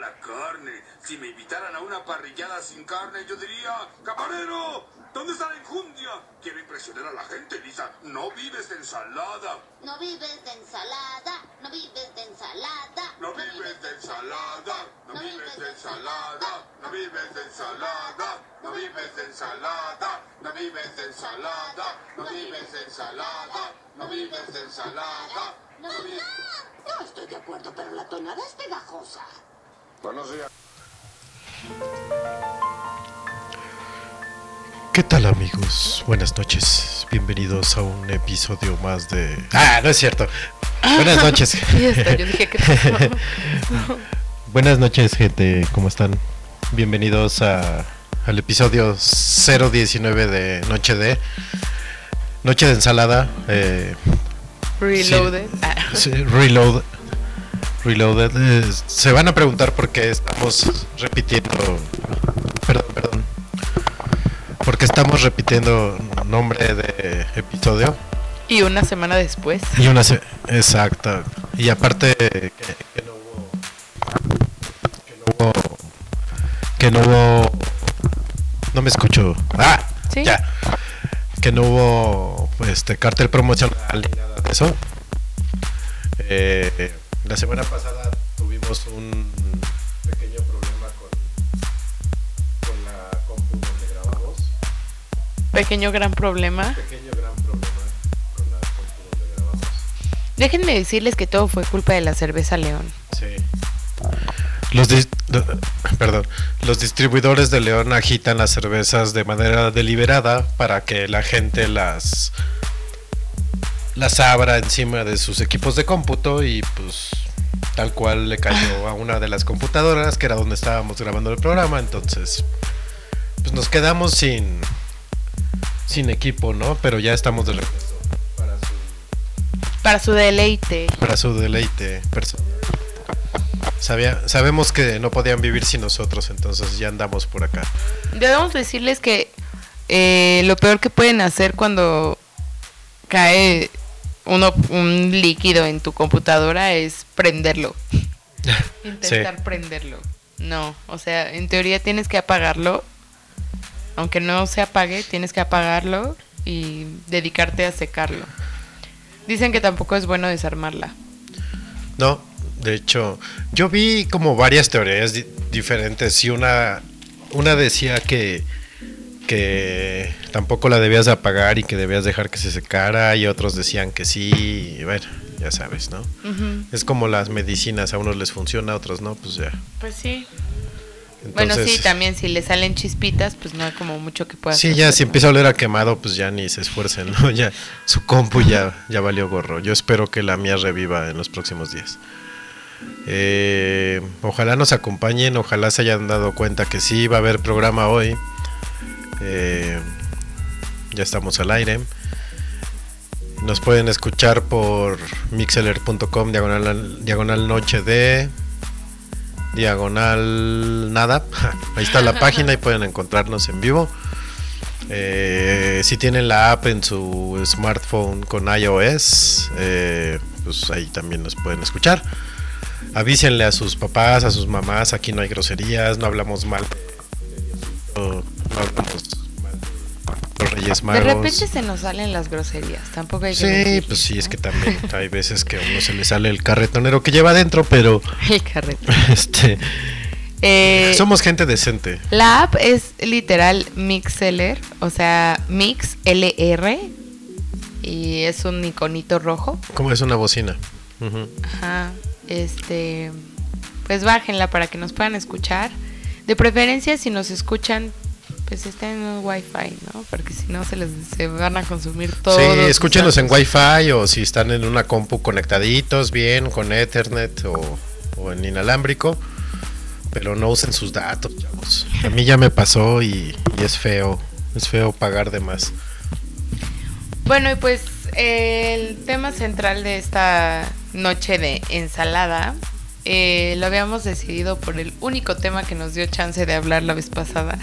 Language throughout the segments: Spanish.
La carne. Si me invitaran a una parrillada sin carne, yo diría, camarero, ¿dónde está la enjundia? Quiero impresionar a la gente, Lisa. No vives de ensalada. No vives de ensalada, no vives de ensalada. No vives de ensalada. No vives de ensalada. No vives de ensalada. No vives de ensalada. No vives de ensalada. No vives de ensalada. No vives de ensalada. No, no, no estoy de acuerdo, pero la tonada es pegajosa. Buenos días. ¿Qué tal amigos? Buenas noches. Bienvenidos a un episodio más de... Ah, no es cierto. Buenas noches. Está, yo dije que? Buenas noches gente, ¿cómo están? Bienvenidos a, al episodio 019 de Noche de... Noche de ensalada. eh, Reloaded. Sí. Sí, reload. Reloaded. Eh, se van a preguntar por qué estamos repitiendo. Perdón, perdón. Porque estamos repitiendo nombre de episodio. Y una semana después. Y una. se- Exacto. Y aparte. Que, que no hubo. Que no hubo. Que no hubo. No me escucho. ¡Ah! Sí. Ya. Que no hubo. Este cartel promocional ni nada de eso. Eh, la semana pasada tuvimos un pequeño problema con, con la compu donde grabamos. Pequeño gran problema. Pequeño gran problema con la compu donde grabamos. Déjenme decirles que todo fue culpa de la cerveza León. Sí. Los perdón, los distribuidores de León agitan las cervezas de manera deliberada para que la gente las las abra encima de sus equipos de cómputo y pues tal cual le cayó a una de las computadoras que era donde estábamos grabando el programa, entonces pues nos quedamos sin sin equipo, ¿no? Pero ya estamos de regreso para su Para su deleite. para su deleite personal. Sabía, sabemos que no podían vivir sin nosotros, entonces ya andamos por acá. Debemos decirles que eh, lo peor que pueden hacer cuando cae uno, un líquido en tu computadora es prenderlo. Intentar prenderlo. No, o sea, en teoría tienes que apagarlo. Aunque no se apague, tienes que apagarlo y dedicarte a secarlo. Dicen que tampoco es bueno desarmarla. No, de hecho, yo vi como varias teorías di- diferentes y una, una decía que, que tampoco la debías de apagar y que debías dejar que se secara y otros decían que sí, y bueno, ya sabes, ¿no? Es como las medicinas, a unos les funciona, a otros no, pues ya. Pues sí. bueno, sí, también si le salen chispitas, pues no hay como mucho que pueda Sí, hacer. ya si empieza a oler a quemado, pues ya ni se esfuercen, ¿no? Ya su compu ya, ya valió gorro. Yo espero que la mía reviva en los próximos días. Eh, ojalá nos acompañen, ojalá se hayan dado cuenta que sí va a haber programa hoy. Eh, ya estamos al aire. Nos pueden escuchar por mixeler.com diagonal, diagonal noche de diagonal nada. Ahí está la página y pueden encontrarnos en vivo. Eh, si tienen la app en su smartphone con iOS, eh, pues ahí también nos pueden escuchar. Avísenle a sus papás, a sus mamás, aquí no hay groserías, no hablamos mal Diosito, no hablamos de repente se nos salen las groserías, tampoco hay que Sí, pues sí, es que también hay veces que a uno se le sale el carretonero que lleva adentro, pero El carrete. este Eh, somos gente decente. La app es literal Mixeller, o sea, Mix LR y es un iconito rojo. Como es una bocina. Ajá. Este, pues bájenla para que nos puedan escuchar. De preferencia si nos escuchan pues estén en un wifi, ¿no? Porque si no se les se van a consumir todo. Sí, escúchenos en Wi-Fi o si están en una compu conectaditos bien con Ethernet o, o en inalámbrico. Pero no usen sus datos, chavos. A mí ya me pasó y, y es feo. Es feo pagar de más. Bueno, y pues el tema central de esta noche de ensalada eh, lo habíamos decidido por el único tema que nos dio chance de hablar la vez pasada.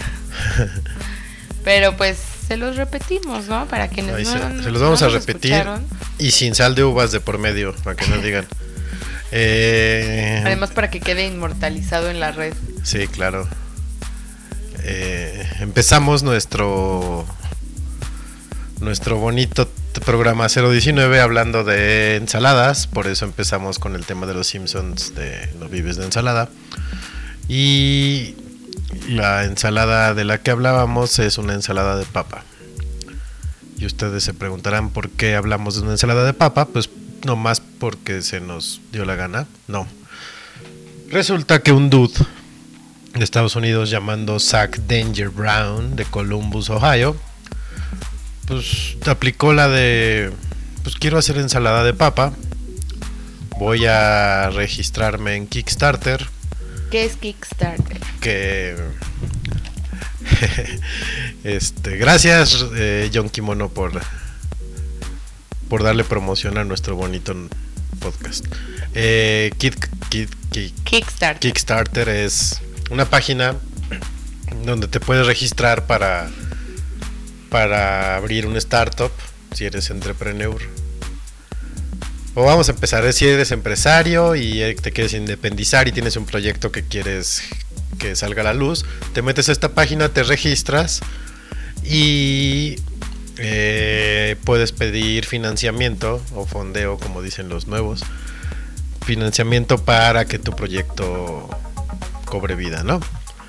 Pero pues se los repetimos, ¿no? Para quienes Ahí no, se, no- se los vamos no a nos repetir. escucharon. Y sin sal de uvas de por medio, para que no digan. Eh, Además para que quede inmortalizado en la red. Sí, claro. Eh, empezamos nuestro nuestro bonito programa 019 hablando de ensaladas, por eso empezamos con el tema de los Simpsons de No vives de ensalada. Y la ensalada de la que hablábamos es una ensalada de papa. Y ustedes se preguntarán por qué hablamos de una ensalada de papa, pues no más porque se nos dio la gana, no. Resulta que un dude de Estados Unidos llamando Zach Danger Brown de Columbus, Ohio, pues aplicó la de, pues quiero hacer ensalada de papa, voy a registrarme en Kickstarter, ¿Qué es Kickstarter? que este gracias eh, John Kimono por por darle promoción a nuestro bonito podcast eh, Kid- Kid- Kid- Kickstarter. Kickstarter es una página donde te puedes registrar para para abrir un startup si eres entrepreneur. O vamos a empezar, si eres empresario y eh, te quieres independizar y tienes un proyecto que quieres que salga a la luz, te metes a esta página, te registras y eh, puedes pedir financiamiento o fondeo, como dicen los nuevos, financiamiento para que tu proyecto cobre vida, ¿no?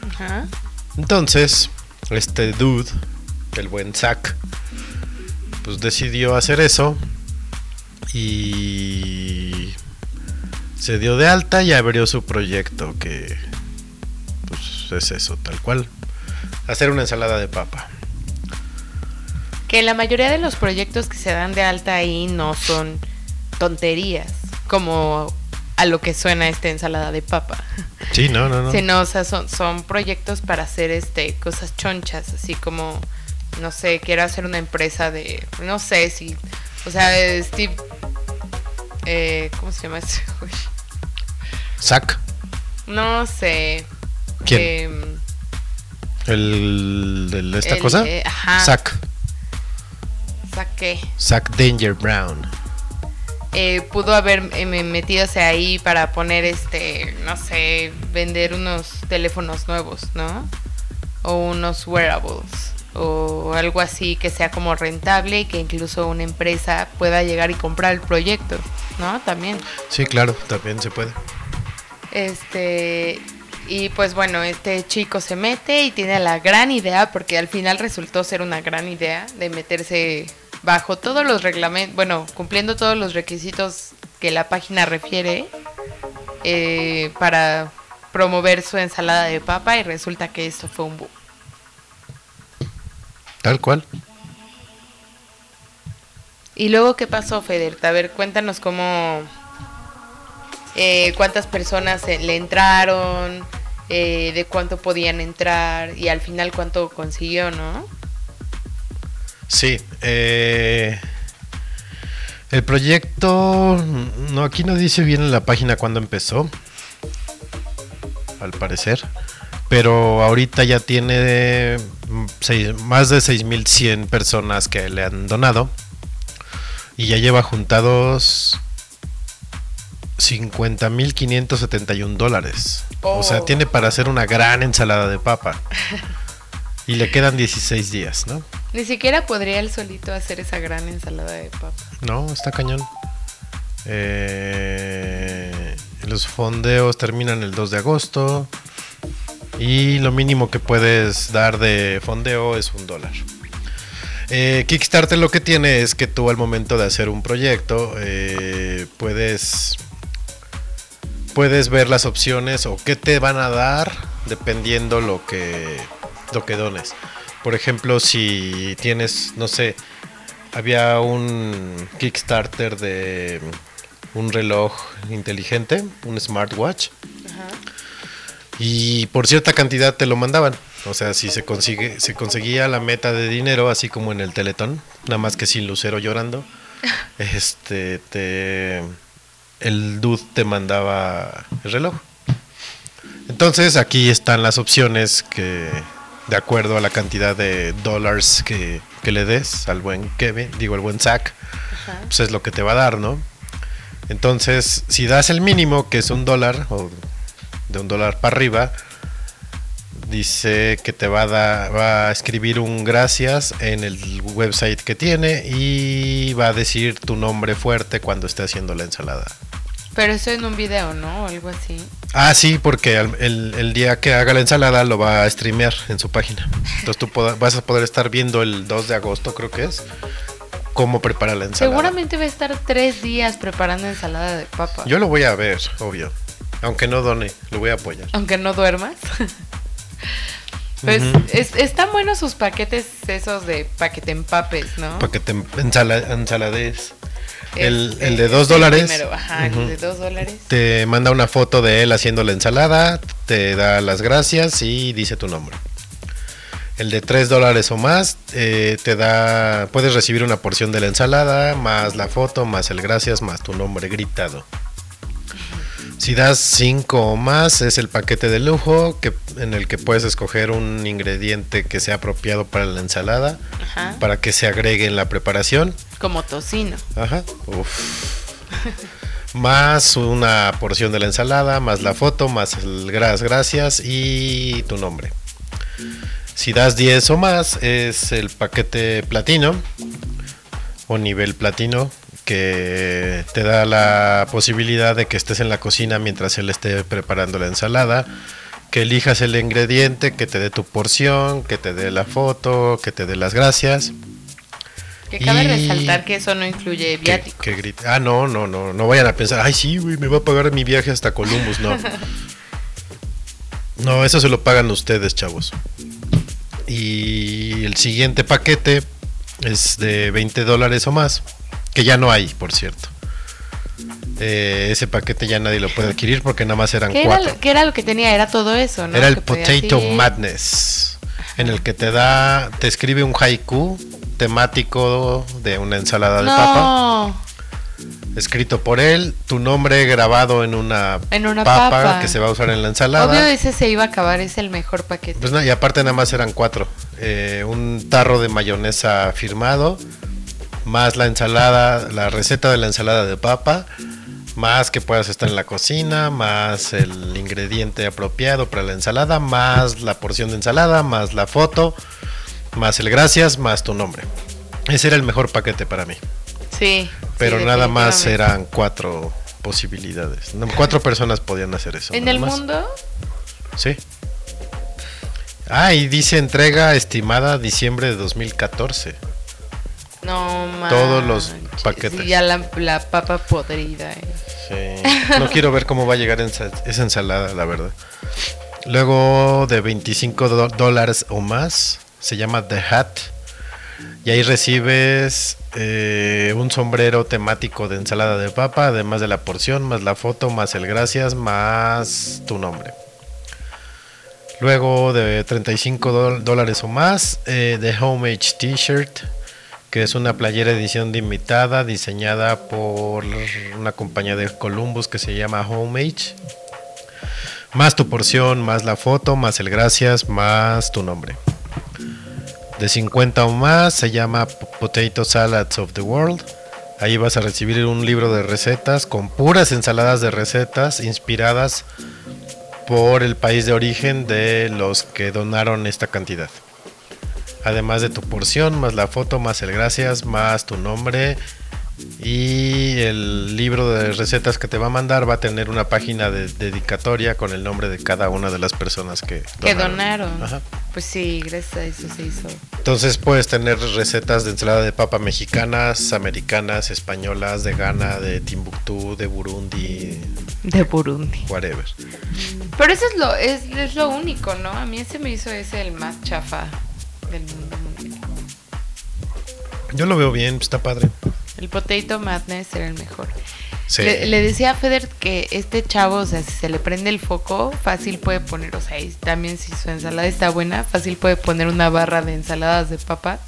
Ajá. Entonces, este dude, el buen Zack, pues decidió hacer eso y se dio de alta y abrió su proyecto que pues es eso, tal cual. Hacer una ensalada de papa. Que la mayoría de los proyectos que se dan de alta ahí no son tonterías, como a lo que suena esta ensalada de papa. Sí, no, no, no. Sino, o sea, son, son proyectos para hacer este cosas chonchas, así como, no sé, quiero hacer una empresa de, no sé si, o sea, Steve, eh, ¿cómo se llama ese? Zack, No sé. ¿Quién? em, el de esta El, cosa. eh, ajá. Zack, saqué. Zack Danger Brown. eh, pudo haber eh, me- metido ahí para poner este, no sé, vender unos teléfonos nuevos, ¿no? O unos wearables o algo así que sea como rentable y que incluso una empresa pueda llegar y comprar el proyecto, ¿no? También. Sí, claro, también se puede. Este y pues bueno, este chico se mete y tiene la gran idea porque al final resultó ser una gran idea de meterse bajo todos los reglamentos, bueno, cumpliendo todos los requisitos que la página refiere eh, para promover su ensalada de papa y resulta que esto fue un boom. Tal cual. ¿Y luego qué pasó, Federta? A ver, cuéntanos cómo... eh, cuántas personas eh, le entraron, eh, de cuánto podían entrar y al final cuánto consiguió, ¿no? Sí, eh, el proyecto, no, aquí no dice bien en la página cuándo empezó, al parecer, pero ahorita ya tiene seis- más de 6.100 personas que le han y ya lleva juntados 50.571 dólares. O sea, Oh. tiene para hacer una gran ensalada de papa. Y le quedan 16 días, ¿no? Ni siquiera podría él solito hacer esa gran ensalada de papa. No, está cañón. Eh, los fondeos terminan el 2 de agosto. Y lo mínimo que puedes dar de fondeo es un dólar. Eh, Kickstarter lo que tiene es que tú al momento de hacer un proyecto eh, puedes puedes ver las opciones o qué te van a dar dependiendo lo que lo que dones. Por ejemplo, si tienes, no sé, había un Kickstarter de un reloj inteligente, un smartwatch, y por cierta cantidad te lo mandaban. O sea, si se consigue, se conseguía la meta de dinero, así como en el Teletón, nada más que sin Lucero llorando, este, te, el dude te mandaba el reloj. Entonces aquí están las opciones que, de acuerdo a la cantidad de dólares que, que le des al buen Kevin, digo al buen Zack, pues es lo que te va a dar, ¿no? Entonces, si das el mínimo, que es un dólar, o de un dólar para arriba, dice que te va a, va a escribir un gracias en el website que tiene y va a decir tu nombre fuerte cuando esté haciendo la ensalada. Pero eso en un video, ¿no? O algo así. Ah, sí, porque el, el día que haga la ensalada lo va a streamear en su página. Entonces tú poda- vas a poder estar viendo el 2 de agosto, creo que es, cómo prepara la ensalada. Seguramente va a estar tres días preparando ensalada de papa. Yo lo voy a ver, obvio. Aunque no done, lo voy a apoyar. Aunque no duermas. pues es- están buenos sus paquetes esos de paquete empapes, ¿no? Para que te ensala, ensalades. El, Este, el de 2 es el dólares primero, ajá, ujú, el de dos dólares. te manda una foto de él haciendo la ensalada, te da las gracias y dice tu nombre. El de 3 dólares o más eh, te da, puedes recibir una porción de la ensalada, más la foto, más el gracias, más tu nombre gritado. Si das 5 o más es el paquete de lujo que, en el que puedes escoger un ingrediente que sea apropiado para la ensalada, Ajá. para que se agregue en la preparación. Como tocino. Ajá. Uf. más una porción de la ensalada, más la foto, más el gras, gracias y tu nombre. Si das 10 o más, es el paquete platino o nivel platino que te da la posibilidad de que estés en la cocina mientras él esté preparando la ensalada, que elijas el ingrediente, que te dé tu porción, que te dé la foto, que te dé las gracias. Que cabe Y- resaltar que eso no incluye Que, viático. que grite. Ah, no, no, no. No vayan a pensar, ay, sí, güey, me va a pagar mi viaje hasta Columbus. No. No, eso se lo pagan ustedes, chavos. Y el siguiente paquete es de 20 dólares o más. Que ya no hay, por cierto. Eh, ese paquete ya nadie lo puede adquirir porque nada más eran ¿Qué era, cuatro. lo, qué era lo que tenía? Era todo eso, ¿no? Era el Potato ir- Madness, en el que te da, te escribe un haiku temático de una ensalada de papa, escrito por él, tu nombre grabado en una, En una papa, papa. que se va a usar en la ensalada. Obvio ese se iba a acabar, es el mejor paquete. Pues no, y aparte nada más eran cuatro. Eh, un tarro de mayonesa firmado, más la ensalada, la receta de la ensalada de papa, más que puedas estar en la cocina, más el ingrediente apropiado para la ensalada, más la porción de ensalada, más la foto, más el gracias, más tu nombre. Ese era el mejor paquete para mí. sí. Pero sí, nada más eran cuatro posibilidades. No, Cuatro personas podían hacer eso. ¿En el más. mundo? Sí. Ah, y dice entrega estimada diciembre de 2014. No manches. Todos los paquetes. Sí, ya la, la papa podrida. eh. Sí. No quiero ver cómo va a llegar ensa- esa ensalada, la verdad. Luego de 25 do- dólares o más, se llama The Hat. Y ahí recibes eh, un sombrero temático de ensalada de papa, además de la porción, más la foto, más el gracias, más tu nombre. Luego de 35 dol- dólares o más, eh, The Homage T-shirt, que es una playera edición limitada diseñada por una compañía de Columbus que se llama Homage. Más tu porción, más la foto, más el gracias, más tu nombre. De 50 o más se llama Potato Salads of the World. Ahí vas a recibir un libro de recetas con puras ensaladas de recetas inspiradas por el país de origen de los que donaron esta cantidad. Además de tu porción, más la foto, más el gracias, más tu nombre. Y el libro de recetas que te va a mandar va a tener una página de dedicatoria con el nombre de cada una de las personas que Que donaron. Ajá. Pues sí, gracias a eso se hizo. Entonces puedes tener recetas de ensalada de papa mexicanas, americanas, españolas, de Ghana, de Timbuktu, de Burundi, De Burundi. whatever. Pero eso es lo, es, es lo único, ¿no? A mí ese me hizo ese el más chafa del. Yo lo veo bien, está padre. El Potato Madness era el mejor. Sí. Le, le decía a Feder que este chavo, o sea, si se le prende el foco, fácil puede poner, o sea, y también si su ensalada está buena, fácil puede poner una barra de ensaladas de papa,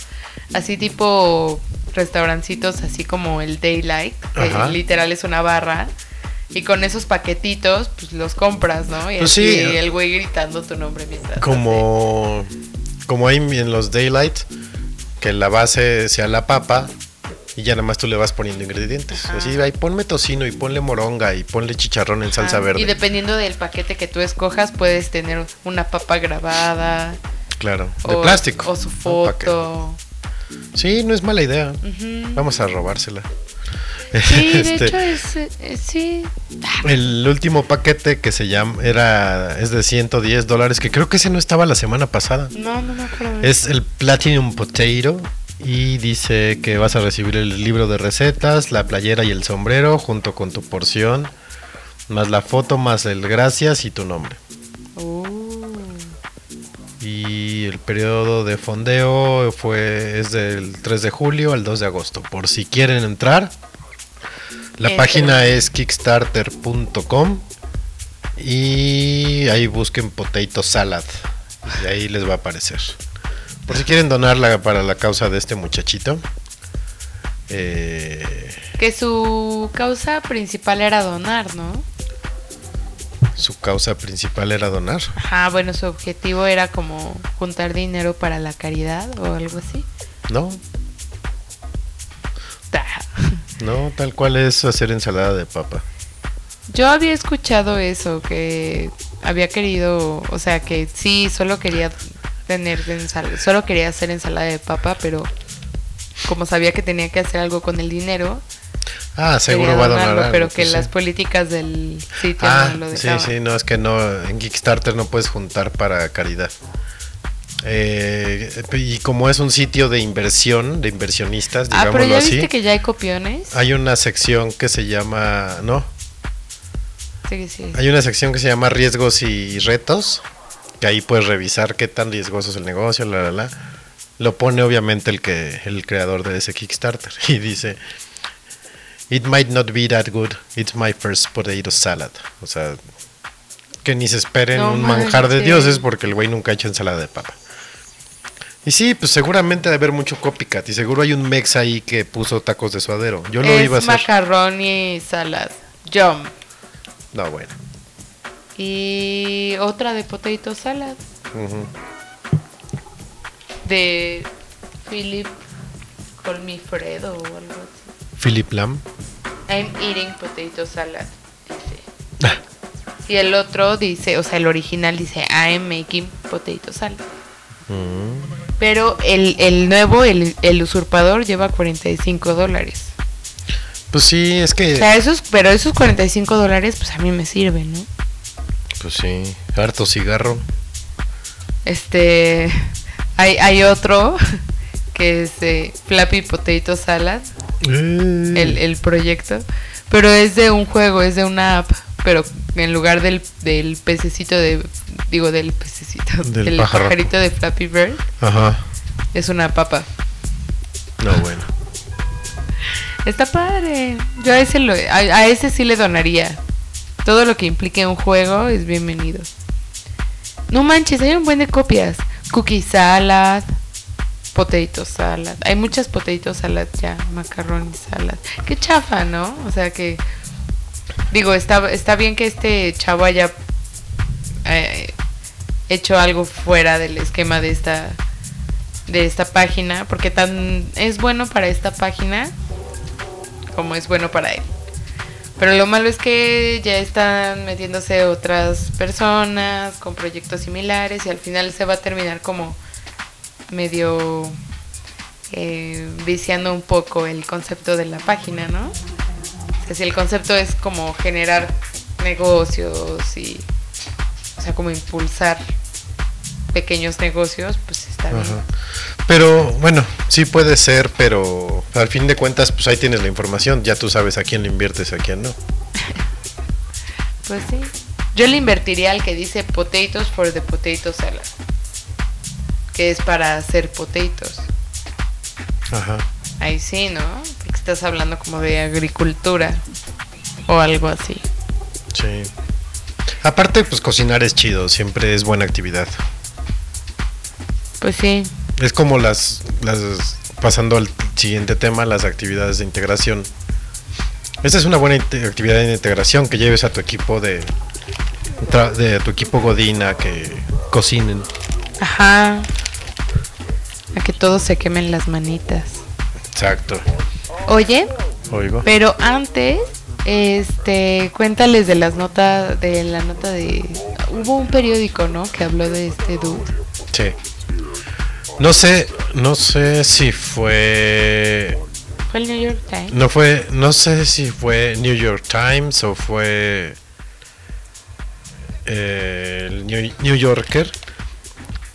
así tipo restaurancitos, así como el Daylight, que Ajá. literal es una barra, y con esos paquetitos, pues los compras, ¿no? Y Pues así sí. el güey gritando tu nombre mientras. como como hay en los daylight que la base sea la papa Y ya nada más tú le vas poniendo ingredientes. Ajá. Así, ahí ponme tocino y ponle moronga y ponle chicharrón en salsa Ah, verde. Y dependiendo del paquete que tú escojas, puedes tener una papa grabada. Claro, de plástico. O su que- foto. Sí, no es mala idea. Vamos a robársela. Sí, de Este, hecho es, eh, sí. El último paquete que se llama era es de 110 dólares, que creo que ese no estaba la semana pasada. No, no me acuerdo. Es el Platinum Potato y dice que vas a recibir el libro de recetas, la playera y el sombrero junto con tu porción, más la foto, más el gracias y tu nombre. Uh, Y el periodo de fondeo fue es del 3 de julio al 2 de agosto. Por si quieren entrar, la Entren. página es kickstarter.com y ahí busquen Potato Salad y ahí les va a aparecer. Por si quieren donarla para la causa de este muchachito. eh, que su causa principal era donar, ¿no? su causa principal era donar. Ajá, bueno, su objetivo era como juntar dinero para la caridad o algo así. No. No, tal cual es hacer ensalada de papa. Yo había escuchado eso, que había querido, o sea, que sí, solo quería tener ensal- solo quería hacer ensalada de papa, pero como sabía que tenía que hacer algo con el dinero, Ah, seguro va a donar. algo, pero pues que sí. las políticas del sitio Ah, no lo sí, dejaban. sí, no, es que no, en Kickstarter no puedes juntar para caridad. Eh, y como es un sitio de inversión, de inversionistas, ah, pero digámoslo ya así, viste que ya hay copiones. hay una sección que se llama, no, Sí, sí. hay una sección que se llama riesgos y retos, que ahí puedes revisar qué tan riesgoso es el negocio, la, la, la. Lo pone obviamente el que el creador de ese Kickstarter y dice It might not be that good. It's my first potato salad. O sea, que ni se esperen No un manjar de dioses porque el güey nunca ha hecho ensalada de papa. Y sí, pues seguramente debe haber mucho copycat y seguro hay un mex ahí que puso tacos de suadero. Yo lo es iba a hacer. macarrón y salad. Jump. No, bueno. Y otra de potato salad. Ujú. De Philip Colmifredo o algo así. Philip Lam. I'm eating potato salad. Dice. Y el otro dice, o sea, el original dice, I'm making potato salad. Mm. Pero el, el nuevo, el, el usurpador, lleva 45 dólares. Pues sí, es O que. sea, esos, pero esos 45 dólares, pues a mí me sirven, ¿no? Pues sí, harto cigarro. Este, hay, hay otro que es eh, Flappy Potato Salad, Mm. el, el proyecto, pero es de un juego, es de una app, pero en lugar del, del pececito de, digo, del pececito, Del pajarito de Flappy Bird, Ajá. es una papa. No, bueno. Está padre. Yo a ese, lo, a, a ese sí le donaría. Todo lo que implique un juego es bienvenido. No manches, hay un buen de copias. Cookie salad, potato salad. Hay muchas potato salad ya, macarrón y salad. Qué chafa, ¿no? O sea que digo, está está bien que este chavo haya eh, hecho algo fuera del esquema de esta de esta página, porque tan es bueno para esta página como es bueno para él. Pero lo malo es que ya están metiéndose otras personas con proyectos similares y al final se va a terminar como medio eh, viciando un poco el concepto de la página, ¿no? Si el concepto es como generar negocios y, o sea, como impulsar pequeños negocios, pues está bien. Pero bueno, sí puede ser, pero al fin de cuentas, pues ahí tienes la información. Ya tú sabes a quién le inviertes, a quién no. Pues sí. Yo le invertiría al que dice potatoes for the potato salad. Que es para hacer potatoes. Ajá. Ahí sí, ¿no? Porque estás hablando como de agricultura o algo así. Sí. Aparte, pues cocinar es chido, siempre es buena actividad. Pues sí. Es como las, las pasando al siguiente tema, las actividades de integración. Esta es una buena actividad de integración que lleves a tu equipo de, de tu equipo Godina que cocinen. Ajá. A que todos se quemen las manitas. Exacto. Oye, Oigo. pero antes, este, cuéntales de las notas, de la nota de... Hubo un periódico, ¿no? Que habló de este dude. Sí. No sé, no sé si fue Fue el New York Times. no fue no sé si fue New York Times o fue eh, el New, New Yorker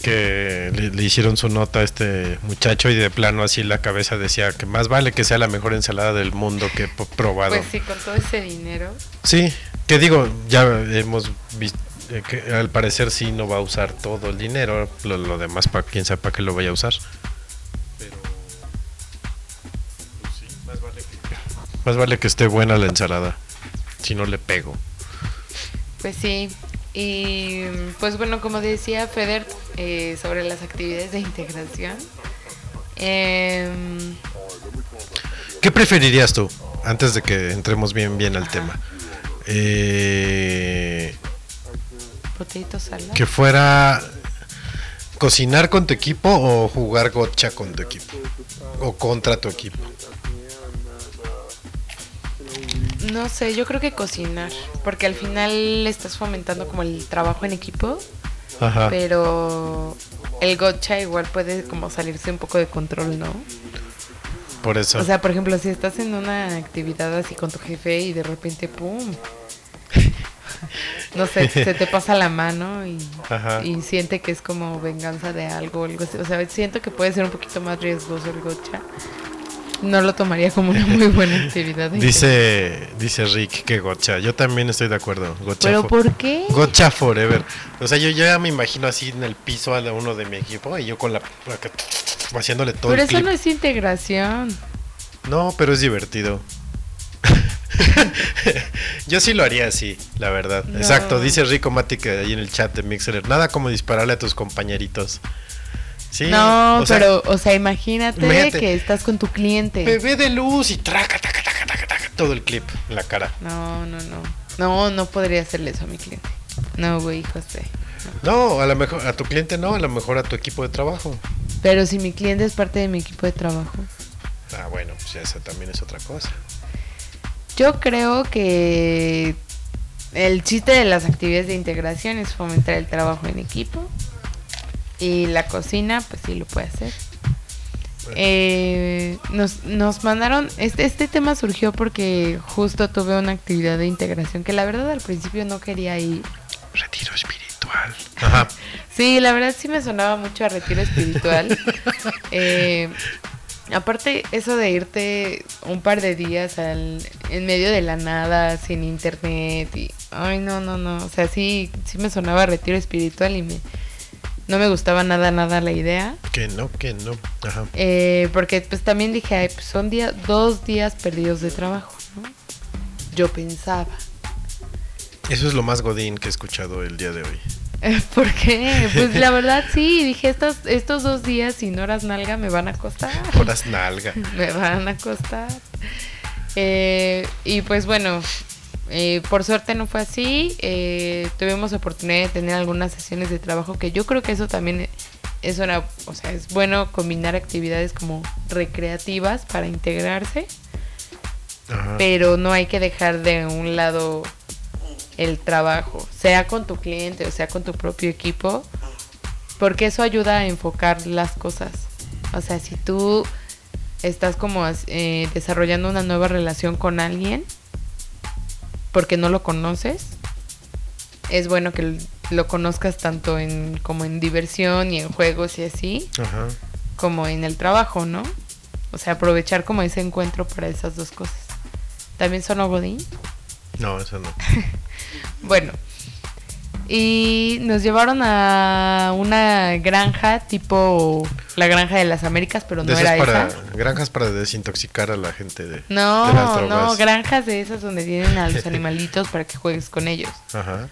que le, le hicieron su nota a este muchacho y de plano así la cabeza decía que más vale que sea la mejor ensalada del mundo que he probado. Pues sí, con todo ese dinero. Sí, que digo, ya hemos visto que al parecer sí no va a usar todo el dinero, lo, lo demás para quién sabe para qué lo vaya a usar. Pero pues sí, más vale que más vale que esté buena la ensalada, si no le pego. Pues sí. Y pues bueno, como decía Feder, eh, sobre las actividades de integración. em, ¿Qué preferirías tú antes de que entremos bien bien al tema? Eh, que fuera cocinar con tu equipo o jugar gotcha con tu equipo o contra tu equipo. No sé, yo creo que cocinar, porque al final estás fomentando como el trabajo en equipo, Ajá. pero el gotcha igual puede como salirse un poco de control, ¿no? Por eso. O sea, por ejemplo, si estás en una actividad así con tu jefe y de repente, ¡pum! No sé, se te pasa la mano y, y siente que es como venganza de algo, algo así. O sea, siento que puede ser un poquito más riesgoso el gotcha. No lo tomaría como una muy buena actividad. Dice, dice Rick que Gotcha. Yo también estoy de acuerdo. Gotcha, ¿Pero por qué? Gotcha forever. O sea, yo, ya me imagino así en el piso a uno de mi equipo y yo con la, haciéndole todo Pero el eso clip. no es integración. No, pero es divertido. Yo sí lo haría así, la verdad. No. Exacto, dice Rico Mati que ahí en el chat de Mixer, nada como dispararle a tus compañeritos. Sí, no, sea, pero, o sea, imagínate, que estás con tu cliente. bebé de luz y traca, taca, taca, taca, taca, todo el clip en la cara. No, no, no. No, no podría hacerle eso a mi cliente. No, güey, José. No, a lo mejor a tu cliente no, a lo mejor a tu equipo de trabajo. Pero si mi cliente es parte de mi equipo de trabajo. Ah, bueno, pues esa también es otra cosa. Yo creo que el chiste de las actividades de integración es fomentar el trabajo en equipo. Y la cocina, pues sí lo puede hacer. Eh, nos, nos mandaron, este, este tema surgió porque justo tuve una actividad de integración que la verdad al principio no quería ir. Retiro espiritual. Ajá. Sí, la verdad sí me sonaba mucho a retiro espiritual. Eh, aparte, eso de irte un par de días al, en medio de la nada, sin internet y... Ay, no, no, no. O sea, sí, sí me sonaba a retiro espiritual y me, no me gustaba nada, nada la idea. Que no, que no. Ajá. Eh, porque pues también dije, ay, pues son día, dos días perdidos de trabajo, ¿no? Yo pensaba. Eso es lo más godín que he escuchado el día de hoy. ¿Por qué? Pues la verdad sí, dije, estos, estos dos días sin horas nalga me van a costar. Horas nalga. Me van a costar. Eh, y pues bueno, eh, por suerte no fue así. Eh, tuvimos oportunidad de tener algunas sesiones de trabajo que yo creo que eso también es una, o sea, es bueno combinar actividades como recreativas para integrarse, Ajá. pero no hay que dejar de un lado el trabajo, sea con tu cliente o sea con tu propio equipo, porque eso ayuda a enfocar las cosas. O sea, si tú estás como eh, desarrollando una nueva relación con alguien, porque no lo conoces, es bueno que lo conozcas tanto en como en diversión y en juegos y así, Ajá. como en el trabajo, ¿no? O sea, aprovechar como ese encuentro para esas dos cosas. ¿También son Godín? No, eso no. Bueno, y nos llevaron a una granja tipo la granja de las Américas, pero no era para esa. granjas para desintoxicar a la gente de, de las No, drogas. no, granjas de esas donde tienen a los animalitos para que juegues con ellos. Ajá.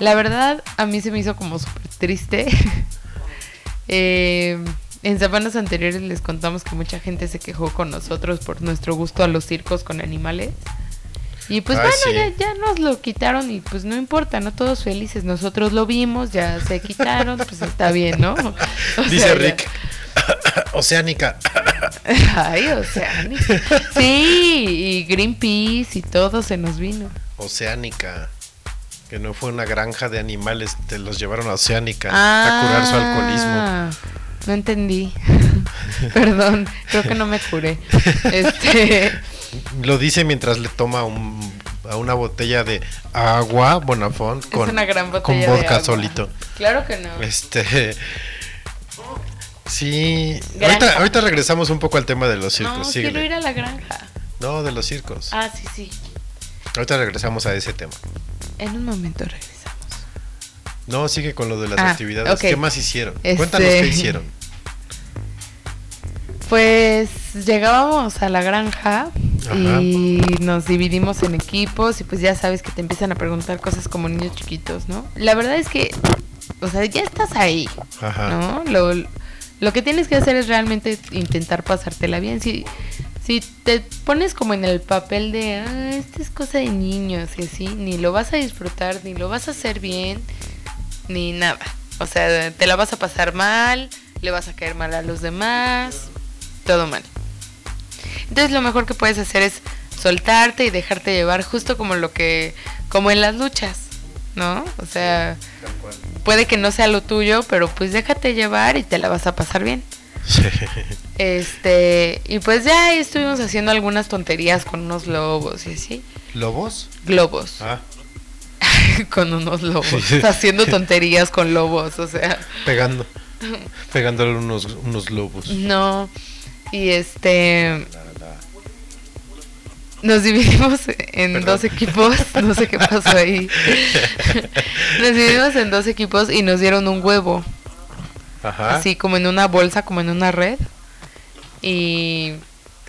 La verdad, a mí se me hizo como súper triste. Eh, en semanas anteriores les contamos que mucha gente se quejó con nosotros por nuestro gusto a los circos con animales. Y pues Ay, bueno, sí. ya, ya nos lo quitaron y pues no importa, ¿no? Todos felices. Nosotros lo vimos, ya se quitaron, pues está bien, ¿no? O Dice sea, ya- Rick. Oceánica. Ay, Oceánica. Sí, y Greenpeace y todo se nos vino. Oceánica. Que no fue una granja de animales, te los llevaron a Oceánica a curar su alcoholismo. Ah, No entendí. Perdón, creo que no me curé. Este, Lo dice mientras le toma un- a una botella de agua Bonafont con, es una gran botella con de vodka agua. solito. Claro que no. Este. Sí. Ahorita, ahorita regresamos un poco al tema de los circos. No, síguele. quiero ir a la granja. No, de los circos. Ah, sí, sí. Ahorita regresamos a ese tema. En un momento regresamos. No, sigue con lo de las Ah, actividades. ¿Qué más hicieron? Este- Cuéntanos qué hicieron. Pues llegábamos a la granja Ajá. y nos dividimos en equipos y pues ya sabes que te empiezan a preguntar cosas como niños chiquitos, ¿no? La verdad es que, o sea, ya estás ahí, Ajá. ¿no? Lo, lo que tienes que hacer es realmente intentar pasártela bien. Si, si te pones como en el papel de, ah, esta es cosa de niños y así, ni lo vas a disfrutar, ni lo vas a hacer bien, ni nada. O sea, te la vas a pasar mal, le vas a caer mal a los demás, todo mal. Entonces lo mejor que puedes hacer es soltarte y dejarte llevar justo como lo que, como en las luchas, ¿no? O sea, puede que no sea lo tuyo, pero pues déjate llevar y te la vas a pasar bien. Sí. Este, y pues ya ahí estuvimos haciendo algunas tonterías con unos lobos y así. ¿Lobos? Globos. Ah, con unos lobos. Haciendo tonterías con lobos, o sea. pegando. Pegándole unos, unos lobos. No. Y este. Nos dividimos en Perdón. dos equipos. No sé qué pasó ahí. Nos dividimos en dos equipos y nos dieron un huevo. Ajá. Así como en una bolsa, como en una red. Y.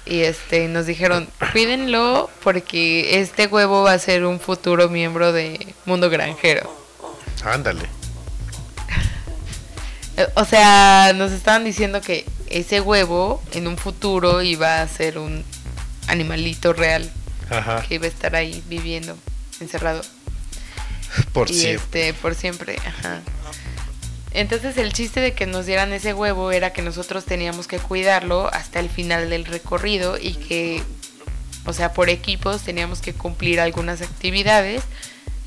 Y este, nos dijeron, cuídenlo porque este huevo va a ser un futuro miembro de Mundo Granjero. Ándale. O sea, nos estaban diciendo que ese huevo en un futuro iba a ser un animalito real Ajá. que iba a estar ahí viviendo, encerrado. Por y siempre. este, por siempre, ajá. Entonces el chiste de que nos dieran ese huevo era que nosotros teníamos que cuidarlo hasta el final del recorrido y que, o sea, por equipos teníamos que cumplir algunas actividades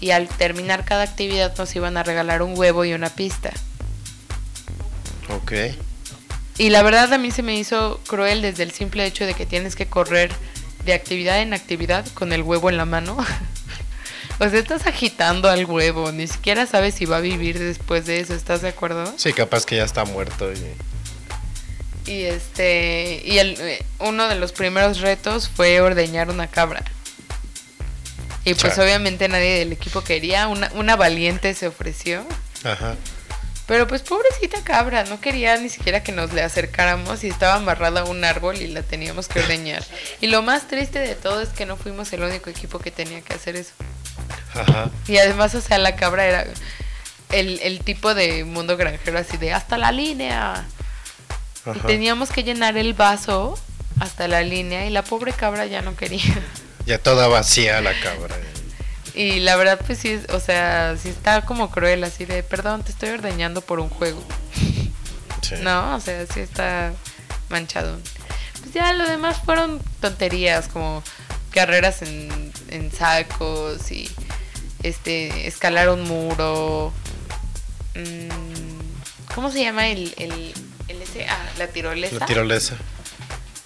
y al terminar cada actividad nos iban a regalar un huevo y una pista. Ok. Y la verdad a mí se me hizo cruel desde el simple hecho de que tienes que correr de actividad en actividad con el huevo en la mano. o sea, estás agitando al huevo, ni siquiera sabes si va a vivir después de eso, ¿estás de acuerdo? Sí, capaz que ya está muerto. Y... Y este y el, uno de los primeros retos fue ordeñar una cabra. Y pues obviamente nadie del equipo quería, una, una valiente se ofreció. Ajá. Pero pues pobrecita cabra, no quería ni siquiera que nos le acercáramos y estaba amarrada a un árbol y la teníamos que ordeñar. Y lo más triste de todo es que no fuimos el único equipo que tenía que hacer eso. Ajá. Y además, o sea, la cabra era el, el tipo de mundo granjero así de hasta la línea. Y Ajá. teníamos que llenar el vaso hasta la línea y la pobre cabra ya no quería. Ya toda vacía la cabra. Y la verdad, pues sí, es- o sea, sí está como cruel, así de, perdón, te estoy ordeñando por un juego. Sí. No, o sea, sí está manchado. Pues ya lo demás fueron tonterías como carreras en, en sacos y este escalar un muro. Mm, ¿Cómo se llama el, el, el ese? Ah, la tirolesa. La tirolesa.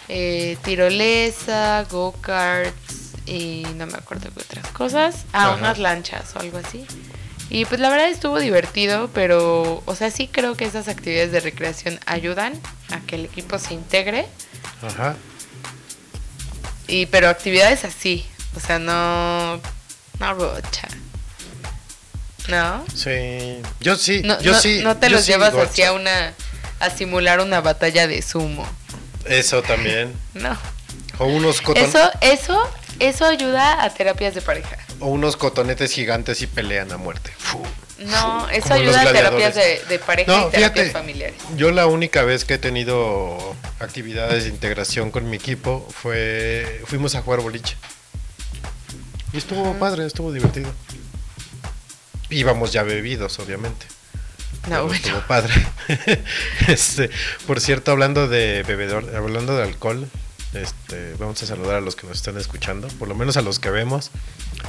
Eh, tirolesa, go-karts y no me acuerdo qué otras cosas. Ah, Ajá. unas lanchas o algo así. Y pues la verdad estuvo divertido, pero, o sea, sí creo que esas actividades de recreación ayudan a que el equipo se integre. Ajá. Y, pero actividades así, o sea, no, no gocha. ¿No? Sí. Yo sí. No, yo no- sí. no te los sí, llevas gocha. así a una, a simular una batalla de sumo. Eso también. No. O unos coton- Eso, eso, eso ayuda a terapias de pareja. o unos cotonetes gigantes y pelean a muerte. Fu. No, eso Como ayuda a terapias de, de pareja No, y terapias fíjate. familiares. Yo la única vez que he tenido actividades de integración con mi equipo fue fuimos a jugar boliche. Y estuvo padre, estuvo divertido. Íbamos ya bebidos, obviamente. pero bueno. estuvo padre. este, por cierto, hablando de bebedor, hablando de alcohol, este, vamos a saludar a los que nos están escuchando, por lo menos a los que vemos.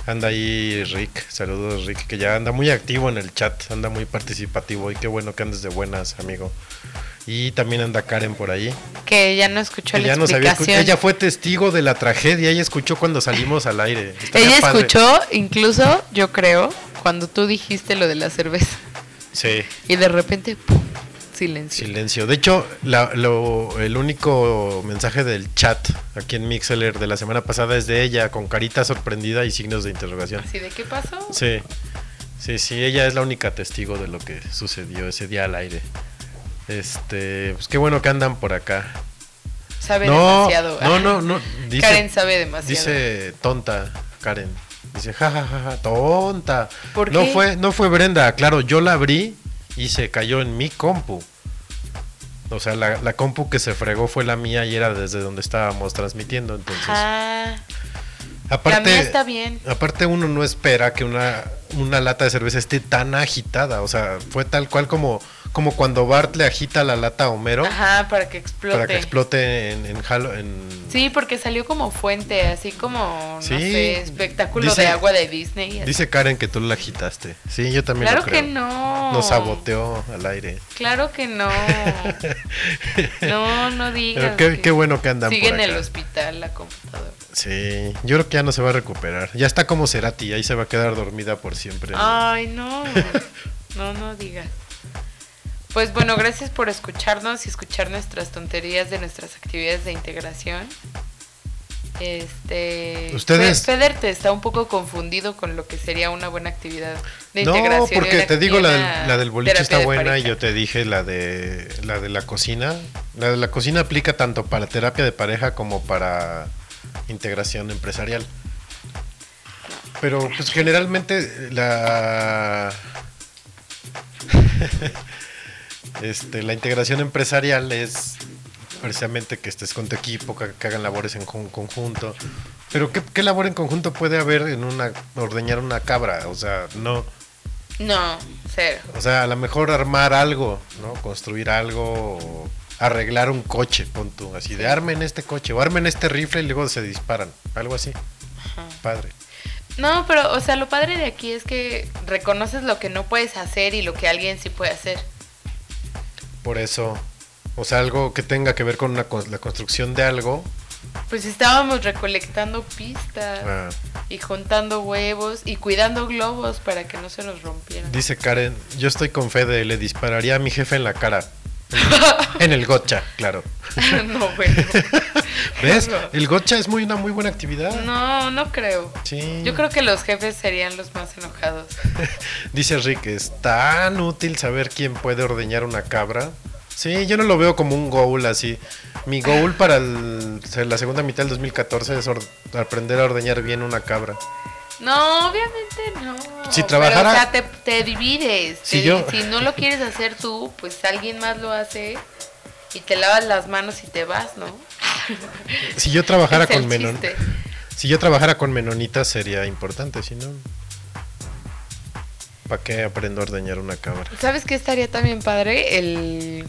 Anda ahí Rick, saludos Rick, que ya anda muy activo en el chat, anda muy participativo y qué bueno que andes de buenas, amigo. Y también anda Karen por ahí. Que ya no escuchó que la ya nos había explicación. ella fue testigo de la tragedia, ella escuchó cuando salimos al aire. Estaría Ella padre. escuchó, incluso, yo creo, cuando tú dijiste lo de la cerveza. Sí. Y de repente, ¡pum! Silencio. Silencio. De hecho, la- lo- el único mensaje del chat aquí en Mixeler de la semana pasada es de ella, con carita sorprendida y signos de interrogación. ¿Así de qué pasó? Sí, sí, sí, ella es la única testigo de lo que sucedió ese día al aire. Este, pues qué bueno que andan por acá. Sabe No, demasiado. no, no, no. Dice, Karen sabe demasiado. dice tonta, Karen. Dice, jajajaja, tonta. ¿Por no qué? fue, no fue Brenda, claro, yo la abrí y se cayó en mi compu. O sea, la, la compu que se fregó fue la mía y era desde donde estábamos transmitiendo. Entonces, Ah, aparte, la mía está bien. aparte uno no espera que una, una lata de cerveza esté tan agitada. O sea, fue tal cual como, como cuando Bart le agita la lata a Homero Ajá, para que explote. para que explote en, en Halo- en- Sí, porque salió como fuente, así como, no Sí. sé, espectáculo Dice- de agua de Disney. así. Dice Karen que tú la agitaste. Sí, yo también claro lo creo. que no. Nos saboteó al aire. Claro que no. No, no digas. Pero qué, que qué bueno que andan Sigue por en el acá. hospital la computadora. Sí, yo creo que ya no se va a recuperar. Ya está como Cerati, ahí se va a quedar dormida por siempre. Ay, no. No, no digas. Pues bueno, gracias por escucharnos y escuchar nuestras tonterías de nuestras actividades de integración. Este. Ustedes- Fe- Feder te está un poco confundido con lo que sería una buena actividad de no, integración. y porque te digo, la la del boliche está buena y yo te dije la de la de la cocina. La de la cocina aplica tanto para terapia de pareja como para integración empresarial. Pero pues generalmente la este la integración empresarial es precisamente que estés con tu equipo, que, que hagan labores en con- conjunto. Pero ¿qué, qué labor en conjunto puede haber en una ordeñar una cabra? O sea, no. No, cero. O sea, a lo mejor armar algo, ¿no? Construir algo, o arreglar un coche, pon tú, así de armen este coche, o armen este rifle y luego se disparan, algo así. Padre. No, pero, o sea, lo padre de aquí es que reconoces lo que no puedes hacer y lo que alguien sí puede hacer. Por eso, o sea, algo que tenga que ver con una la construcción de algo. Pues estábamos recolectando pistas ah, y juntando huevos y cuidando globos para que no se nos rompieran. dice Karen, yo estoy con Fede, le dispararía a mi jefe en la cara. en el gotcha, claro. no, bueno. ¿Ves? No. El gotcha es muy una muy buena actividad. No, no creo. Sí. Yo creo que los jefes serían los más enojados. Dice Rick, es tan útil saber quién puede ordeñar una cabra. Sí, yo no lo veo como un goal así. Mi goal para el- la segunda mitad del 2014 es aprender a ordeñar bien una cabra. No, obviamente no. Si Pero, trabajara- o sea, te, te divides. Si Te- yo- si no lo quieres hacer tú, pues alguien más lo hace y te lavas las manos y te vas, ¿no? Si yo trabajara con menon, si yo trabajara con menonitas sería importante, si no ¿Para qué aprendo a ordeñar una cabra? ¿Sabes qué estaría también padre? El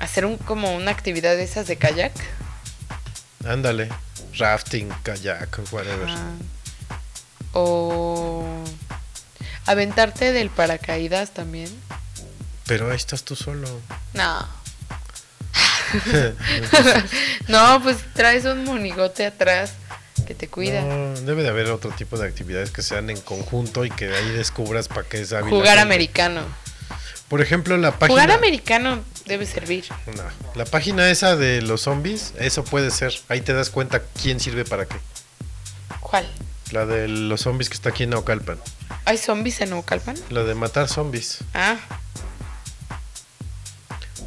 hacer un como una actividad de esas de kayak. Ándale, rafting, kayak, whatever. Ah. O aventarte del paracaídas también. Pero ahí estás tú solo. No. no, pues traes un monigote atrás que te cuida. No, debe de haber otro tipo de actividades que sean en conjunto y que de ahí descubras para qué es hábil Jugar americano. Por ejemplo, la página. Jugar americano debe servir. No, la página esa de los zombies, eso puede ser. Ahí te das cuenta quién sirve para qué. ¿Cuál? La de los zombies que está aquí en Naucalpan. ¿Hay zombies en Naucalpan? La de matar zombies. Ah,